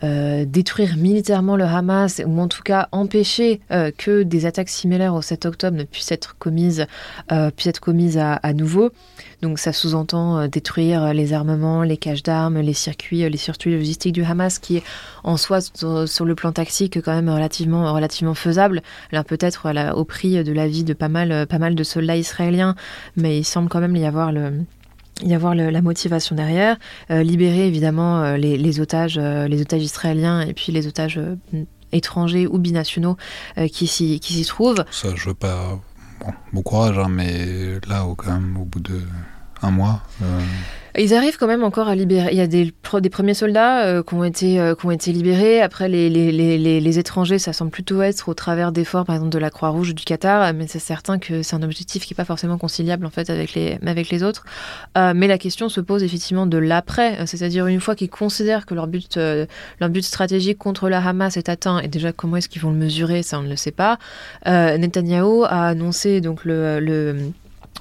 euh, détruire militairement le Hamas, ou en tout cas empêcher euh, que des attaques similaires au 7 octobre ne puissent être commises, euh, puissent être commises à, nouveau. Donc ça sous-entend détruire les armements, les caches d'armes, les circuits, les circuits logistiques du Hamas, qui est en soi sur, le plan tactique quand même relativement, relativement faisable. Là peut-être au prix de la vie de pas mal, pas mal de soldats israéliens, mais il semble quand même y avoir le y avoir la motivation derrière, euh, libérer évidemment euh, les, otages, euh, les otages israéliens et puis les otages étrangers ou binationaux qui s'y trouvent. Ça, je veux pas. Bon, bon courage, hein, mais là, au, quand même, au bout de un mois. Ils arrivent quand même encore à libérer. Il y a des, premiers soldats euh, qui, ont été, euh, qui ont été libérés. Après, les, les, les, les, étrangers, ça semble plutôt être au travers d'efforts, par exemple, de la Croix-Rouge ou du Qatar. Mais c'est certain que c'est un objectif qui n'est pas forcément conciliable, en fait, avec les, avec les autres. Euh, mais la question se pose effectivement de l'après. C'est-à-dire, une fois qu'ils considèrent que leur but, leur but stratégique contre la Hamas est atteint, et déjà, comment est-ce qu'ils vont le mesurer Ça, on ne le sait pas. Netanyahou a annoncé donc le, le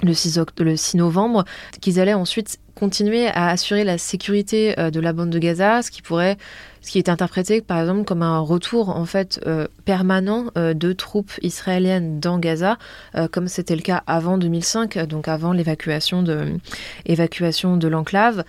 le 6, le 6 novembre, qu'ils allaient ensuite continuer à assurer la sécurité euh, de la bande de Gaza, ce qui pourrait ce qui est interprété par exemple comme un retour en fait euh, permanent euh, de troupes israéliennes dans Gaza, comme c'était le cas avant 2005, donc avant l'évacuation de, évacuation de l'enclave.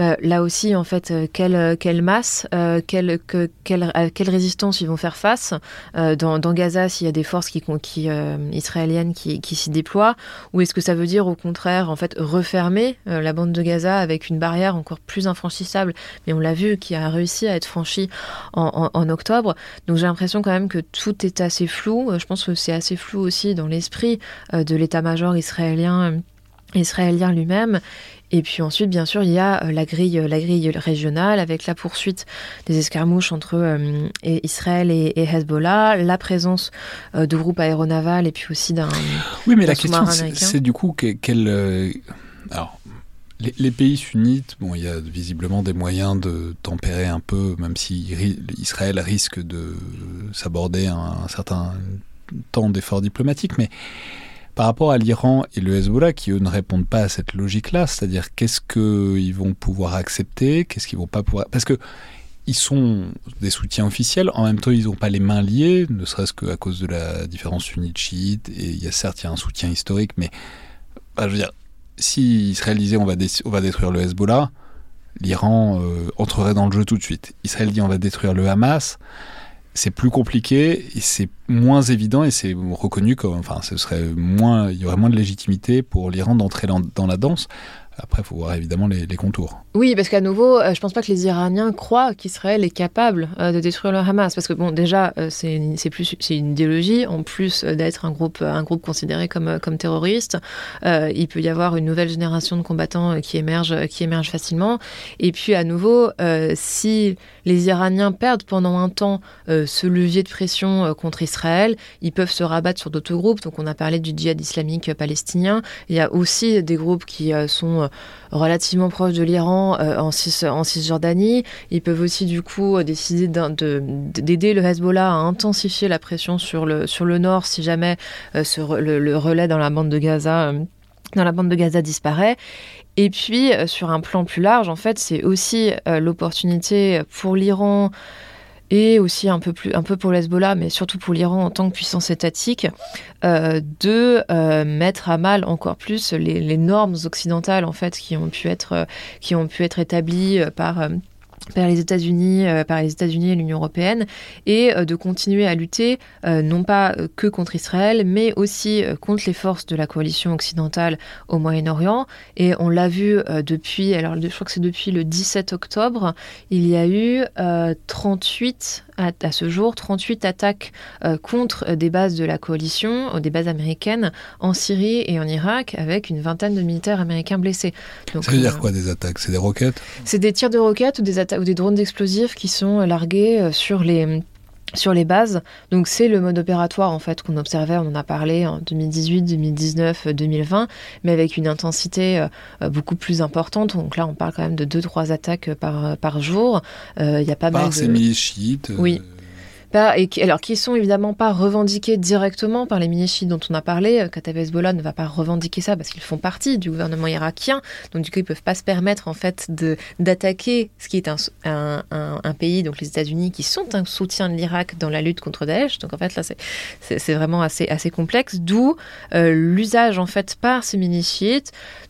Euh, là aussi, en fait, euh, quelle, euh, quelle masse, quelle, que, quelle, quelle, résistance ils vont faire face dans, dans, Gaza s'il y a des forces qui, qui, israéliennes qui, qui s'y déploient Ou est-ce que ça veut dire au contraire, en fait, refermer la bande de Gaza avec une barrière encore plus infranchissable? Mais on l'a vu, qui a réussi à être franchie en, en, en octobre. Donc j'ai l'impression quand même que tout est assez flou. Je pense que c'est assez flou aussi dans l'esprit de l'état-major israélien israélien lui-même. Et puis ensuite, bien sûr, il y a euh, la grille, euh, la grille régionale avec la poursuite des escarmouches entre euh, Israël et, Hezbollah, la présence de groupes aéronavals et puis aussi d'un. Oui, mais la question, c'est du coup quel. alors, les, pays sunnites, bon, il y a visiblement des moyens de tempérer un peu, même si Israël risque de s'aborder un, un certain temps d'effort diplomatique, mais par rapport à l'Iran et le Hezbollah, qui eux ne répondent pas à cette logique-là, c'est-à-dire qu'est-ce qu'ils vont pouvoir accepter, qu'est-ce qu'ils vont pas pouvoir... Parce que ils sont des soutiens officiels, en même temps ils n'ont pas les mains liées, ne serait-ce qu'à cause de la différence sunnite-chiite, et il y a certes il y a un soutien historique, mais je veux dire, si Israël disait on va, on va détruire le Hezbollah, l'Iran euh, entrerait dans le jeu tout de suite. Israël dit on va détruire le Hamas, c'est plus compliqué c'est moins évident et c'est reconnu comme, enfin, ce serait moins, il y aurait moins de légitimité pour l'Iran d'entrer dans, la danse. Après, il faut voir évidemment les, contours. Oui, parce qu'à nouveau, euh, je ne pense pas que les Iraniens croient qu'Israël est capable euh, de détruire le Hamas. Parce que, bon, déjà, euh, c'est c'est une idéologie, en plus d'être un groupe, un groupe considéré comme, comme terroriste. il peut y avoir une nouvelle génération de combattants qui émerge, qui émerge facilement. Et puis, à nouveau, si les Iraniens perdent pendant un temps ce levier de pression contre Israël, ils peuvent se rabattre sur d'autres groupes. Donc, on a parlé du djihad islamique palestinien. Il y a aussi des groupes qui sont euh, relativement proches de l'Iran euh, en, Cisjordanie. Ils peuvent aussi du coup décider d'aider le Hezbollah à intensifier la pression sur le, sur le nord si jamais euh, le, relais dans la bande de Gaza dans la bande de Gaza disparaît. Et puis, sur un plan plus large, en fait, c'est aussi l'opportunité pour l'Iran et aussi un peu, plus, un peu pour l'Hezbollah, mais surtout pour l'Iran en tant que puissance étatique, euh, de euh, mettre à mal encore plus les, normes occidentales en fait qui ont pu être, euh, qui ont pu être établies par par les États-Unis, euh, par les États-Unis et l'Union européenne, et euh, de continuer à lutter euh, non pas que contre Israël, mais aussi contre les forces de la coalition occidentale au Moyen-Orient. Et on l'a vu depuis, alors je crois que c'est depuis le 17 octobre, il y a eu 38 à, ce jour 38 attaques contre des bases de la coalition, des bases américaines en Syrie et en Irak, avec une vingtaine de militaires américains blessés. Donc, Ça veut dire quoi des attaques? C'est des roquettes? C'est des tirs de roquettes ou des attaques ou des drones d'explosifs qui sont largués euh, sur les sur les bases. Donc c'est le mode opératoire en fait qu'on observait, on en a parlé en 2018, 2019, 2020, mais avec une intensité euh, euh, beaucoup plus importante. Donc là on parle quand même de 2-3 attaques par, par jour. Il y a pas par mal de... ces milices Oui et qui, alors qui sont évidemment pas revendiqués directement par les mini dont on a parlé. Euh, Kataib Hezbollah ne va pas revendiquer ça parce qu'ils font partie du gouvernement irakien, donc du coup ils peuvent pas se permettre en fait d'attaquer ce qui est un, pays, donc les États-Unis, qui sont un soutien de l'Irak dans la lutte contre Daesh. Donc en fait là c'est vraiment assez complexe, d'où euh, l'usage en fait par ces mini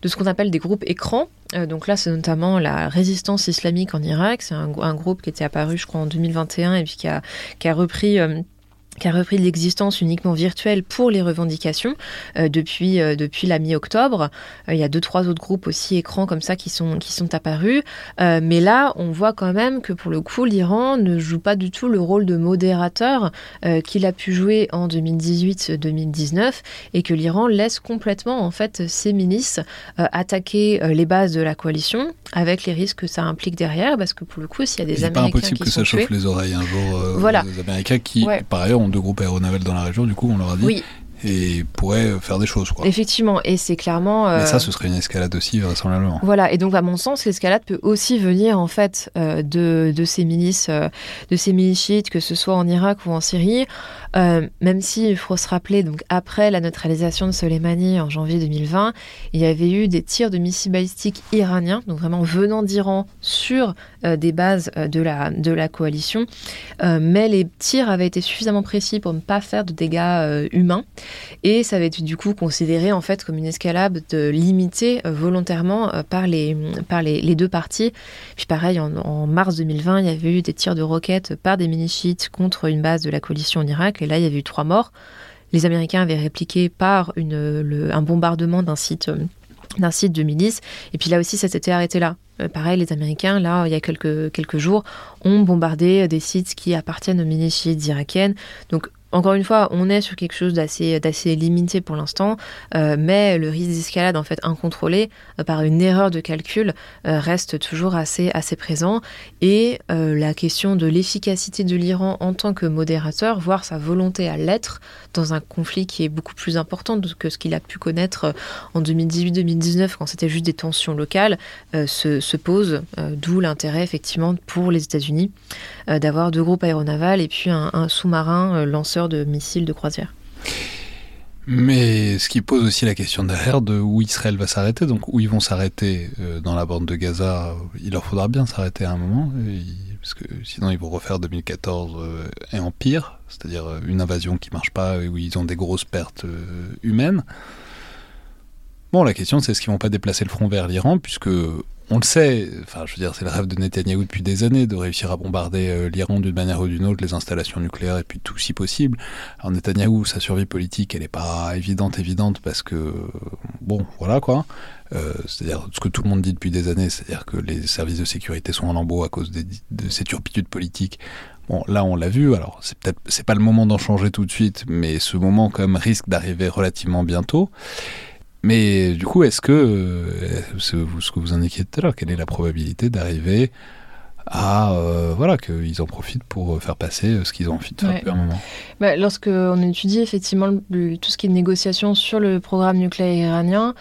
de ce qu'on appelle des groupes écrans donc là, c'est notamment la résistance islamique en Irak. C'est un, groupe qui était apparu, je crois, en 2021 et puis qui a, repris... Qui a repris l'existence uniquement virtuelle pour les revendications euh, depuis, euh, depuis la mi-octobre. Euh, il y a deux, trois autres groupes aussi écrans comme ça qui sont, qui sont apparus. mais là, on voit quand même que pour le coup, l'Iran ne joue pas du tout le rôle de modérateur qu'il a pu jouer en 2018-2019 et que l'Iran laisse complètement en fait ses milices attaquer les bases de la coalition avec les risques que ça implique derrière parce que pour le coup, s'il y a des Américains pas impossible que ça chauffe les oreilles un jour voilà. aux Américains qui, par ailleurs, de groupes aéronavals dans la région, du coup, on leur a dit. Oui. Et pourrait faire des choses. Quoi. Effectivement, et c'est clairement. Mais ça, euh, ce serait une escalade aussi, vraisemblablement. Voilà, et donc à mon sens, l'escalade peut aussi venir en fait euh, de, de, ces milices, euh, de ces milices que ce soit en Irak ou en Syrie. Euh, même si il faut se rappeler, donc après la neutralisation de Soleimani en janvier 2020, il y avait eu des tirs de missiles balistiques iraniens, donc vraiment venant d'Iran sur euh, des bases euh, de la, de la coalition. mais les tirs avaient été suffisamment précis pour ne pas faire de dégâts humains. Et ça avait été du coup considéré en fait comme une escalade limitée volontairement par, les, par les, deux parties. Puis pareil, en, en, mars 2020, il y avait eu des tirs de roquettes par des mini-chiites contre une base de la coalition en Irak là il y avait eu trois morts. Les Américains avaient répliqué par un bombardement d'un site euh, d'un site de milice. Et puis là aussi, ça s'était arrêté là. Euh, pareil, les Américains, là, il y a quelques, quelques jours, ont bombardé des sites qui appartiennent aux milices irakiennes. Donc encore une fois, on est sur quelque chose d'assez, limité pour l'instant, euh, mais le risque d'escalade en fait incontrôlé euh, par une erreur de calcul euh, reste toujours assez, présent. Et la question de l'efficacité de l'Iran en tant que modérateur, voire sa volonté à l'être dans un conflit qui est beaucoup plus important que ce qu'il a pu connaître en 2018-2019 quand c'était juste des tensions locales, se, se, pose. d'où l'intérêt effectivement pour les États-Unis d'avoir deux groupes aéronavals et puis un sous-marin lanceur de missiles de croisière. Mais ce qui pose aussi la question derrière de où Israël va s'arrêter, donc où ils vont s'arrêter euh, dans la bande de Gaza, il leur faudra bien s'arrêter à un moment, parce que sinon ils vont refaire 2014 euh, et en pire, c'est-à-dire euh, une invasion qui marche pas et où ils ont des grosses pertes humaines. Bon, la question c'est est-ce qu'ils vont pas déplacer le front vers l'Iran, puisque on le sait, enfin je veux dire c'est le rêve de Netanyahou depuis des années de réussir à bombarder euh, l'Iran d'une manière ou d'une autre, les installations nucléaires et puis tout si possible. Alors Netanyahou, sa survie politique, elle n'est pas évidente évidente parce que bon voilà quoi. Euh, c'est-à-dire ce que tout le monde dit depuis des années, c'est-à-dire que les services de sécurité sont en lambeaux à cause de ces turpitudes politiques. Bon, là, on l'a vu. Alors, c'est peut-être, c'est pas le moment d'en changer tout de suite, mais ce moment, quand même, risque d'arriver relativement bientôt. Mais du coup, est-ce que, euh, ce, que vous indiquiez tout à l'heure, quelle est la probabilité d'arriver à euh, voilà qu'ils en profitent pour faire passer euh, ce qu'ils ont envie de faire depuis un moment? Bah, lorsque on étudie effectivement tout ce qui est négociation sur le programme nucléaire iranien,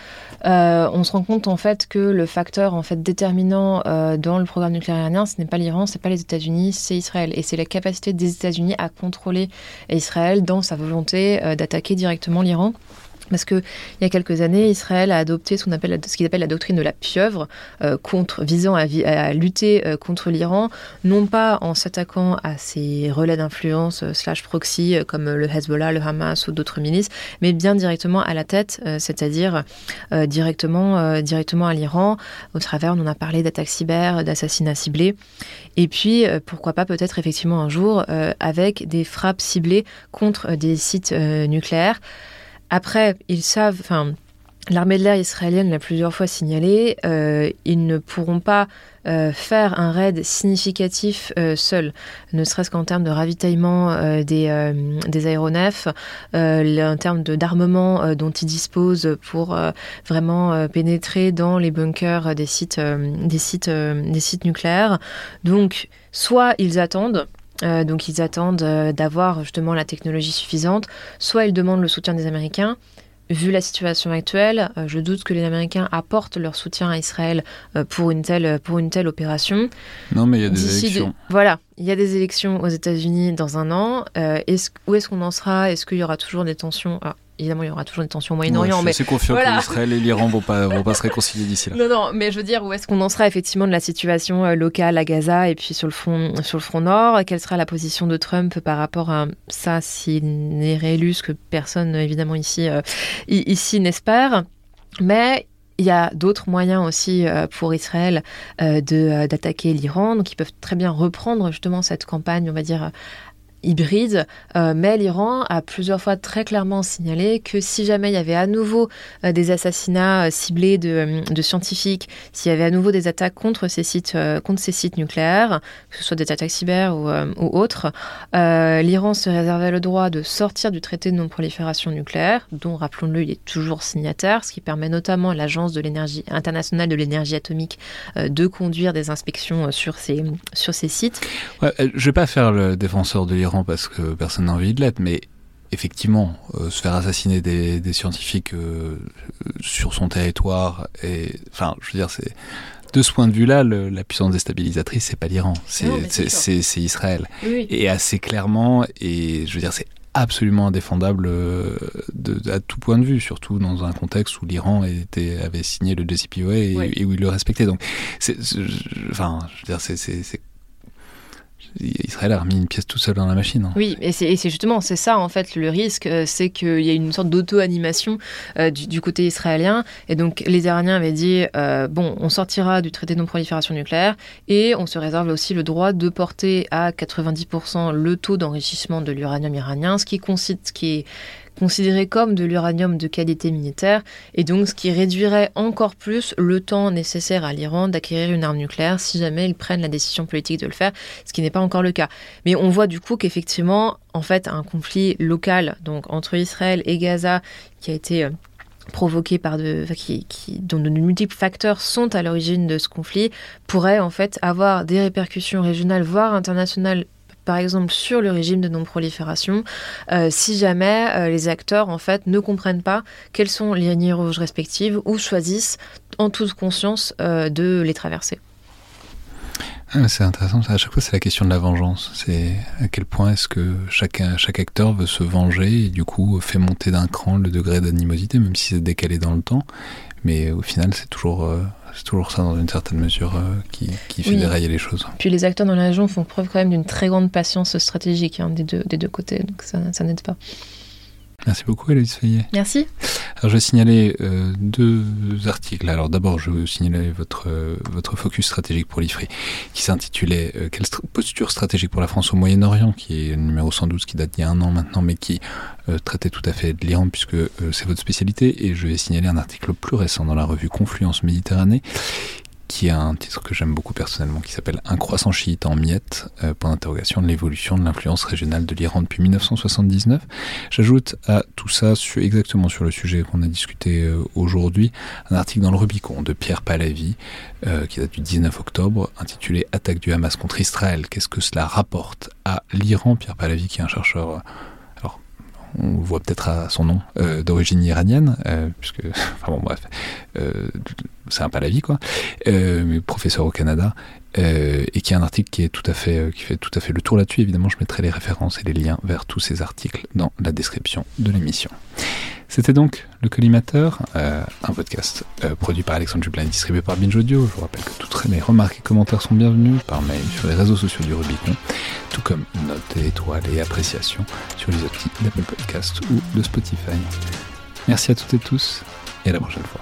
on se rend compte en fait que le facteur en fait déterminant dans le programme nucléaire iranien, ce n'est pas l'Iran, c'est pas les États-Unis, c'est Israël et c'est la capacité des États-Unis à contrôler Israël dans sa volonté d'attaquer directement l'Iran. Parce qu'il y a quelques années, Israël a adopté ce qu'on appelle ce la doctrine de la pieuvre, euh, contre, visant à, lutter euh, contre l'Iran, non pas en s'attaquant à ses relais d'influence euh, slash proxy comme le Hezbollah, le Hamas ou d'autres milices, mais bien directement à la tête, c'est-à-dire directement, directement à l'Iran. Au travers, on en a parlé d'attaques cyber, d'assassinats ciblés, et puis pourquoi pas peut-être effectivement un jour avec des frappes ciblées contre des sites nucléaires. Après, ils savent, enfin, l'armée de l'air israélienne l'a plusieurs fois signalé, euh, ils ne pourront pas euh, faire un raid significatif euh, seul, ne serait-ce qu'en termes de ravitaillement des, des, aéronefs, en termes d'armement dont ils disposent pour vraiment pénétrer dans les bunkers des sites, des sites, des sites nucléaires. Donc, soit ils attendent, euh, donc ils attendent euh, d'avoir justement la technologie suffisante. Soit ils demandent le soutien des Américains. Vu la situation actuelle, euh, je doute que les Américains apportent leur soutien à Israël pour, une telle, pour une telle opération. Non, mais il y a des élections. Voilà, il y a des élections aux États-Unis dans un an. où est-ce qu'on en sera? Est-ce qu'il y aura toujours des tensions? Ah, Évidemment, il y aura toujours des tensions au Moyen-Orient. mais c'est confiant que l'Israël et l'Iran vont pas, vont pas se réconcilier d'ici là. Non, non, mais je veux dire, où est-ce qu'on en sera effectivement de la situation euh, locale à Gaza et puis sur le front, sur le front nord? Quelle sera la position de Trump par rapport à ça s'il n'est réélu, ce que personne évidemment ici, euh, ici n'espère? Mais il y a d'autres moyens aussi euh, pour Israël de d'attaquer l'Iran, donc ils peuvent très bien reprendre justement cette campagne, on va dire hybride, mais l'Iran a plusieurs fois très clairement signalé que si jamais il y avait à nouveau des assassinats ciblés de, scientifiques, s'il y avait à nouveau des attaques contre ces sites, contre ces sites nucléaires, que ce soit des attaques cyber ou, autres, l'Iran se réservait le droit de sortir du traité de non-prolifération nucléaire, dont, rappelons-le, il est toujours signataire, ce qui permet notamment à l'Agence de l'énergie internationale de l'énergie atomique de conduire des inspections sur ces, sur ces sites. Je ne vais pas faire le défenseur de l'Iran parce que personne n'a envie de l'être, mais effectivement, euh, se faire assassiner des, des scientifiques euh, sur son territoire, et enfin, je veux dire, c'est de ce point de vue-là, la puissance déstabilisatrice, c'est pas l'Iran, c'est Israël. Oui. Et assez clairement, et je veux dire, c'est absolument indéfendable euh, de, à tout point de vue, surtout dans un contexte où l'Iran avait signé le JCPOA et, Oui. et où il le respectait. Donc, enfin, je veux dire, c'est- Israël a remis une pièce tout seul dans la machine. hein. Oui, et c'est justement, c'est ça en fait le risque, euh, c'est qu'il y a une sorte d'auto-animation euh, du, côté israélien. Et donc les Iraniens avaient dit, euh, bon, on sortira du traité de non-prolifération nucléaire et on se réserve aussi le droit de porter à 90% le taux d'enrichissement de l'uranium iranien, ce qui, consi- ce qui est considéré comme de l'uranium de qualité militaire, et donc ce qui réduirait encore plus le temps nécessaire à l'Iran d'acquérir une arme nucléaire si jamais ils prennent la décision politique de le faire, ce qui n'est pas encore le cas. Mais on voit du coup qu'effectivement, en fait, un conflit local, donc entre Israël et Gaza, qui a été euh, provoqué par de, qui, dont de multiples facteurs sont à l'origine de ce conflit, pourrait en fait avoir des répercussions régionales, voire internationales par exemple sur le régime de non-prolifération, euh, si jamais euh, les acteurs en fait ne comprennent pas quelles sont les lignes rouges respectives ou choisissent en toute conscience euh, de les traverser. Ah, c'est intéressant. À chaque fois, c'est la question de la vengeance. C'est à quel point est-ce que chaque, chaque acteur veut se venger et du coup fait monter d'un cran le degré d'animosité, même si c'est décalé dans le temps. Mais au final, c'est toujours, c'est toujours ça dans une certaine mesure euh, qui, qui fait Oui. dérailler les choses. Puis les acteurs dans la région font preuve quand même d'une très grande patience stratégique hein, des, deux, des deux côtés, donc ça, ça n'aide pas. Merci beaucoup, Aloïs Fayet. Merci. Alors, je vais signaler euh, deux articles. Alors, d'abord, je vais signaler votre, euh, votre focus stratégique pour l'IFRI, qui s'intitulait euh, Quelle posture stratégique pour la France au Moyen-Orient, qui est le numéro 112, qui date d'il y a un an maintenant, mais qui euh, traitait tout à fait de l'Iran, puisque euh, c'est votre spécialité. Et je vais signaler un article plus récent dans la revue Confluence Méditerranée, qui a un titre que j'aime beaucoup personnellement, qui s'appelle Un croissant chiite en miettes, euh, point d'interrogation de l'évolution de l'influence régionale de l'Iran depuis 1979. J'ajoute à tout ça, exactement sur le sujet qu'on a discuté euh, aujourd'hui, un article dans le Rubicon de Pierre Pallavi, euh, qui date du 19 octobre, intitulé Attaque du Hamas contre Israël. Qu'est-ce que cela rapporte à l'Iran? Pierre Pallavi, qui est un chercheur, on le voit peut-être à son nom, euh, d'origine iranienne, euh, puisque, enfin bon, bref, euh, c'est un Pallavi, quoi, euh, mais professeur au Canada, euh, et qui a un article qui est tout à fait, euh, qui fait tout à fait le tour là-dessus. Évidemment, je mettrai les références et les liens vers tous ces articles dans la description de l'émission. C'était donc Le Collimateur, euh, un podcast produit par Alexandre Jublin et distribué par Binge Audio. Je vous rappelle que toutes les remarques et commentaires sont bienvenus par mail sur les réseaux sociaux du Rubicon, tout comme notes et étoiles et appréciations sur les outils d'Apple Podcast ou de Spotify. Merci à toutes et tous et à la prochaine fois.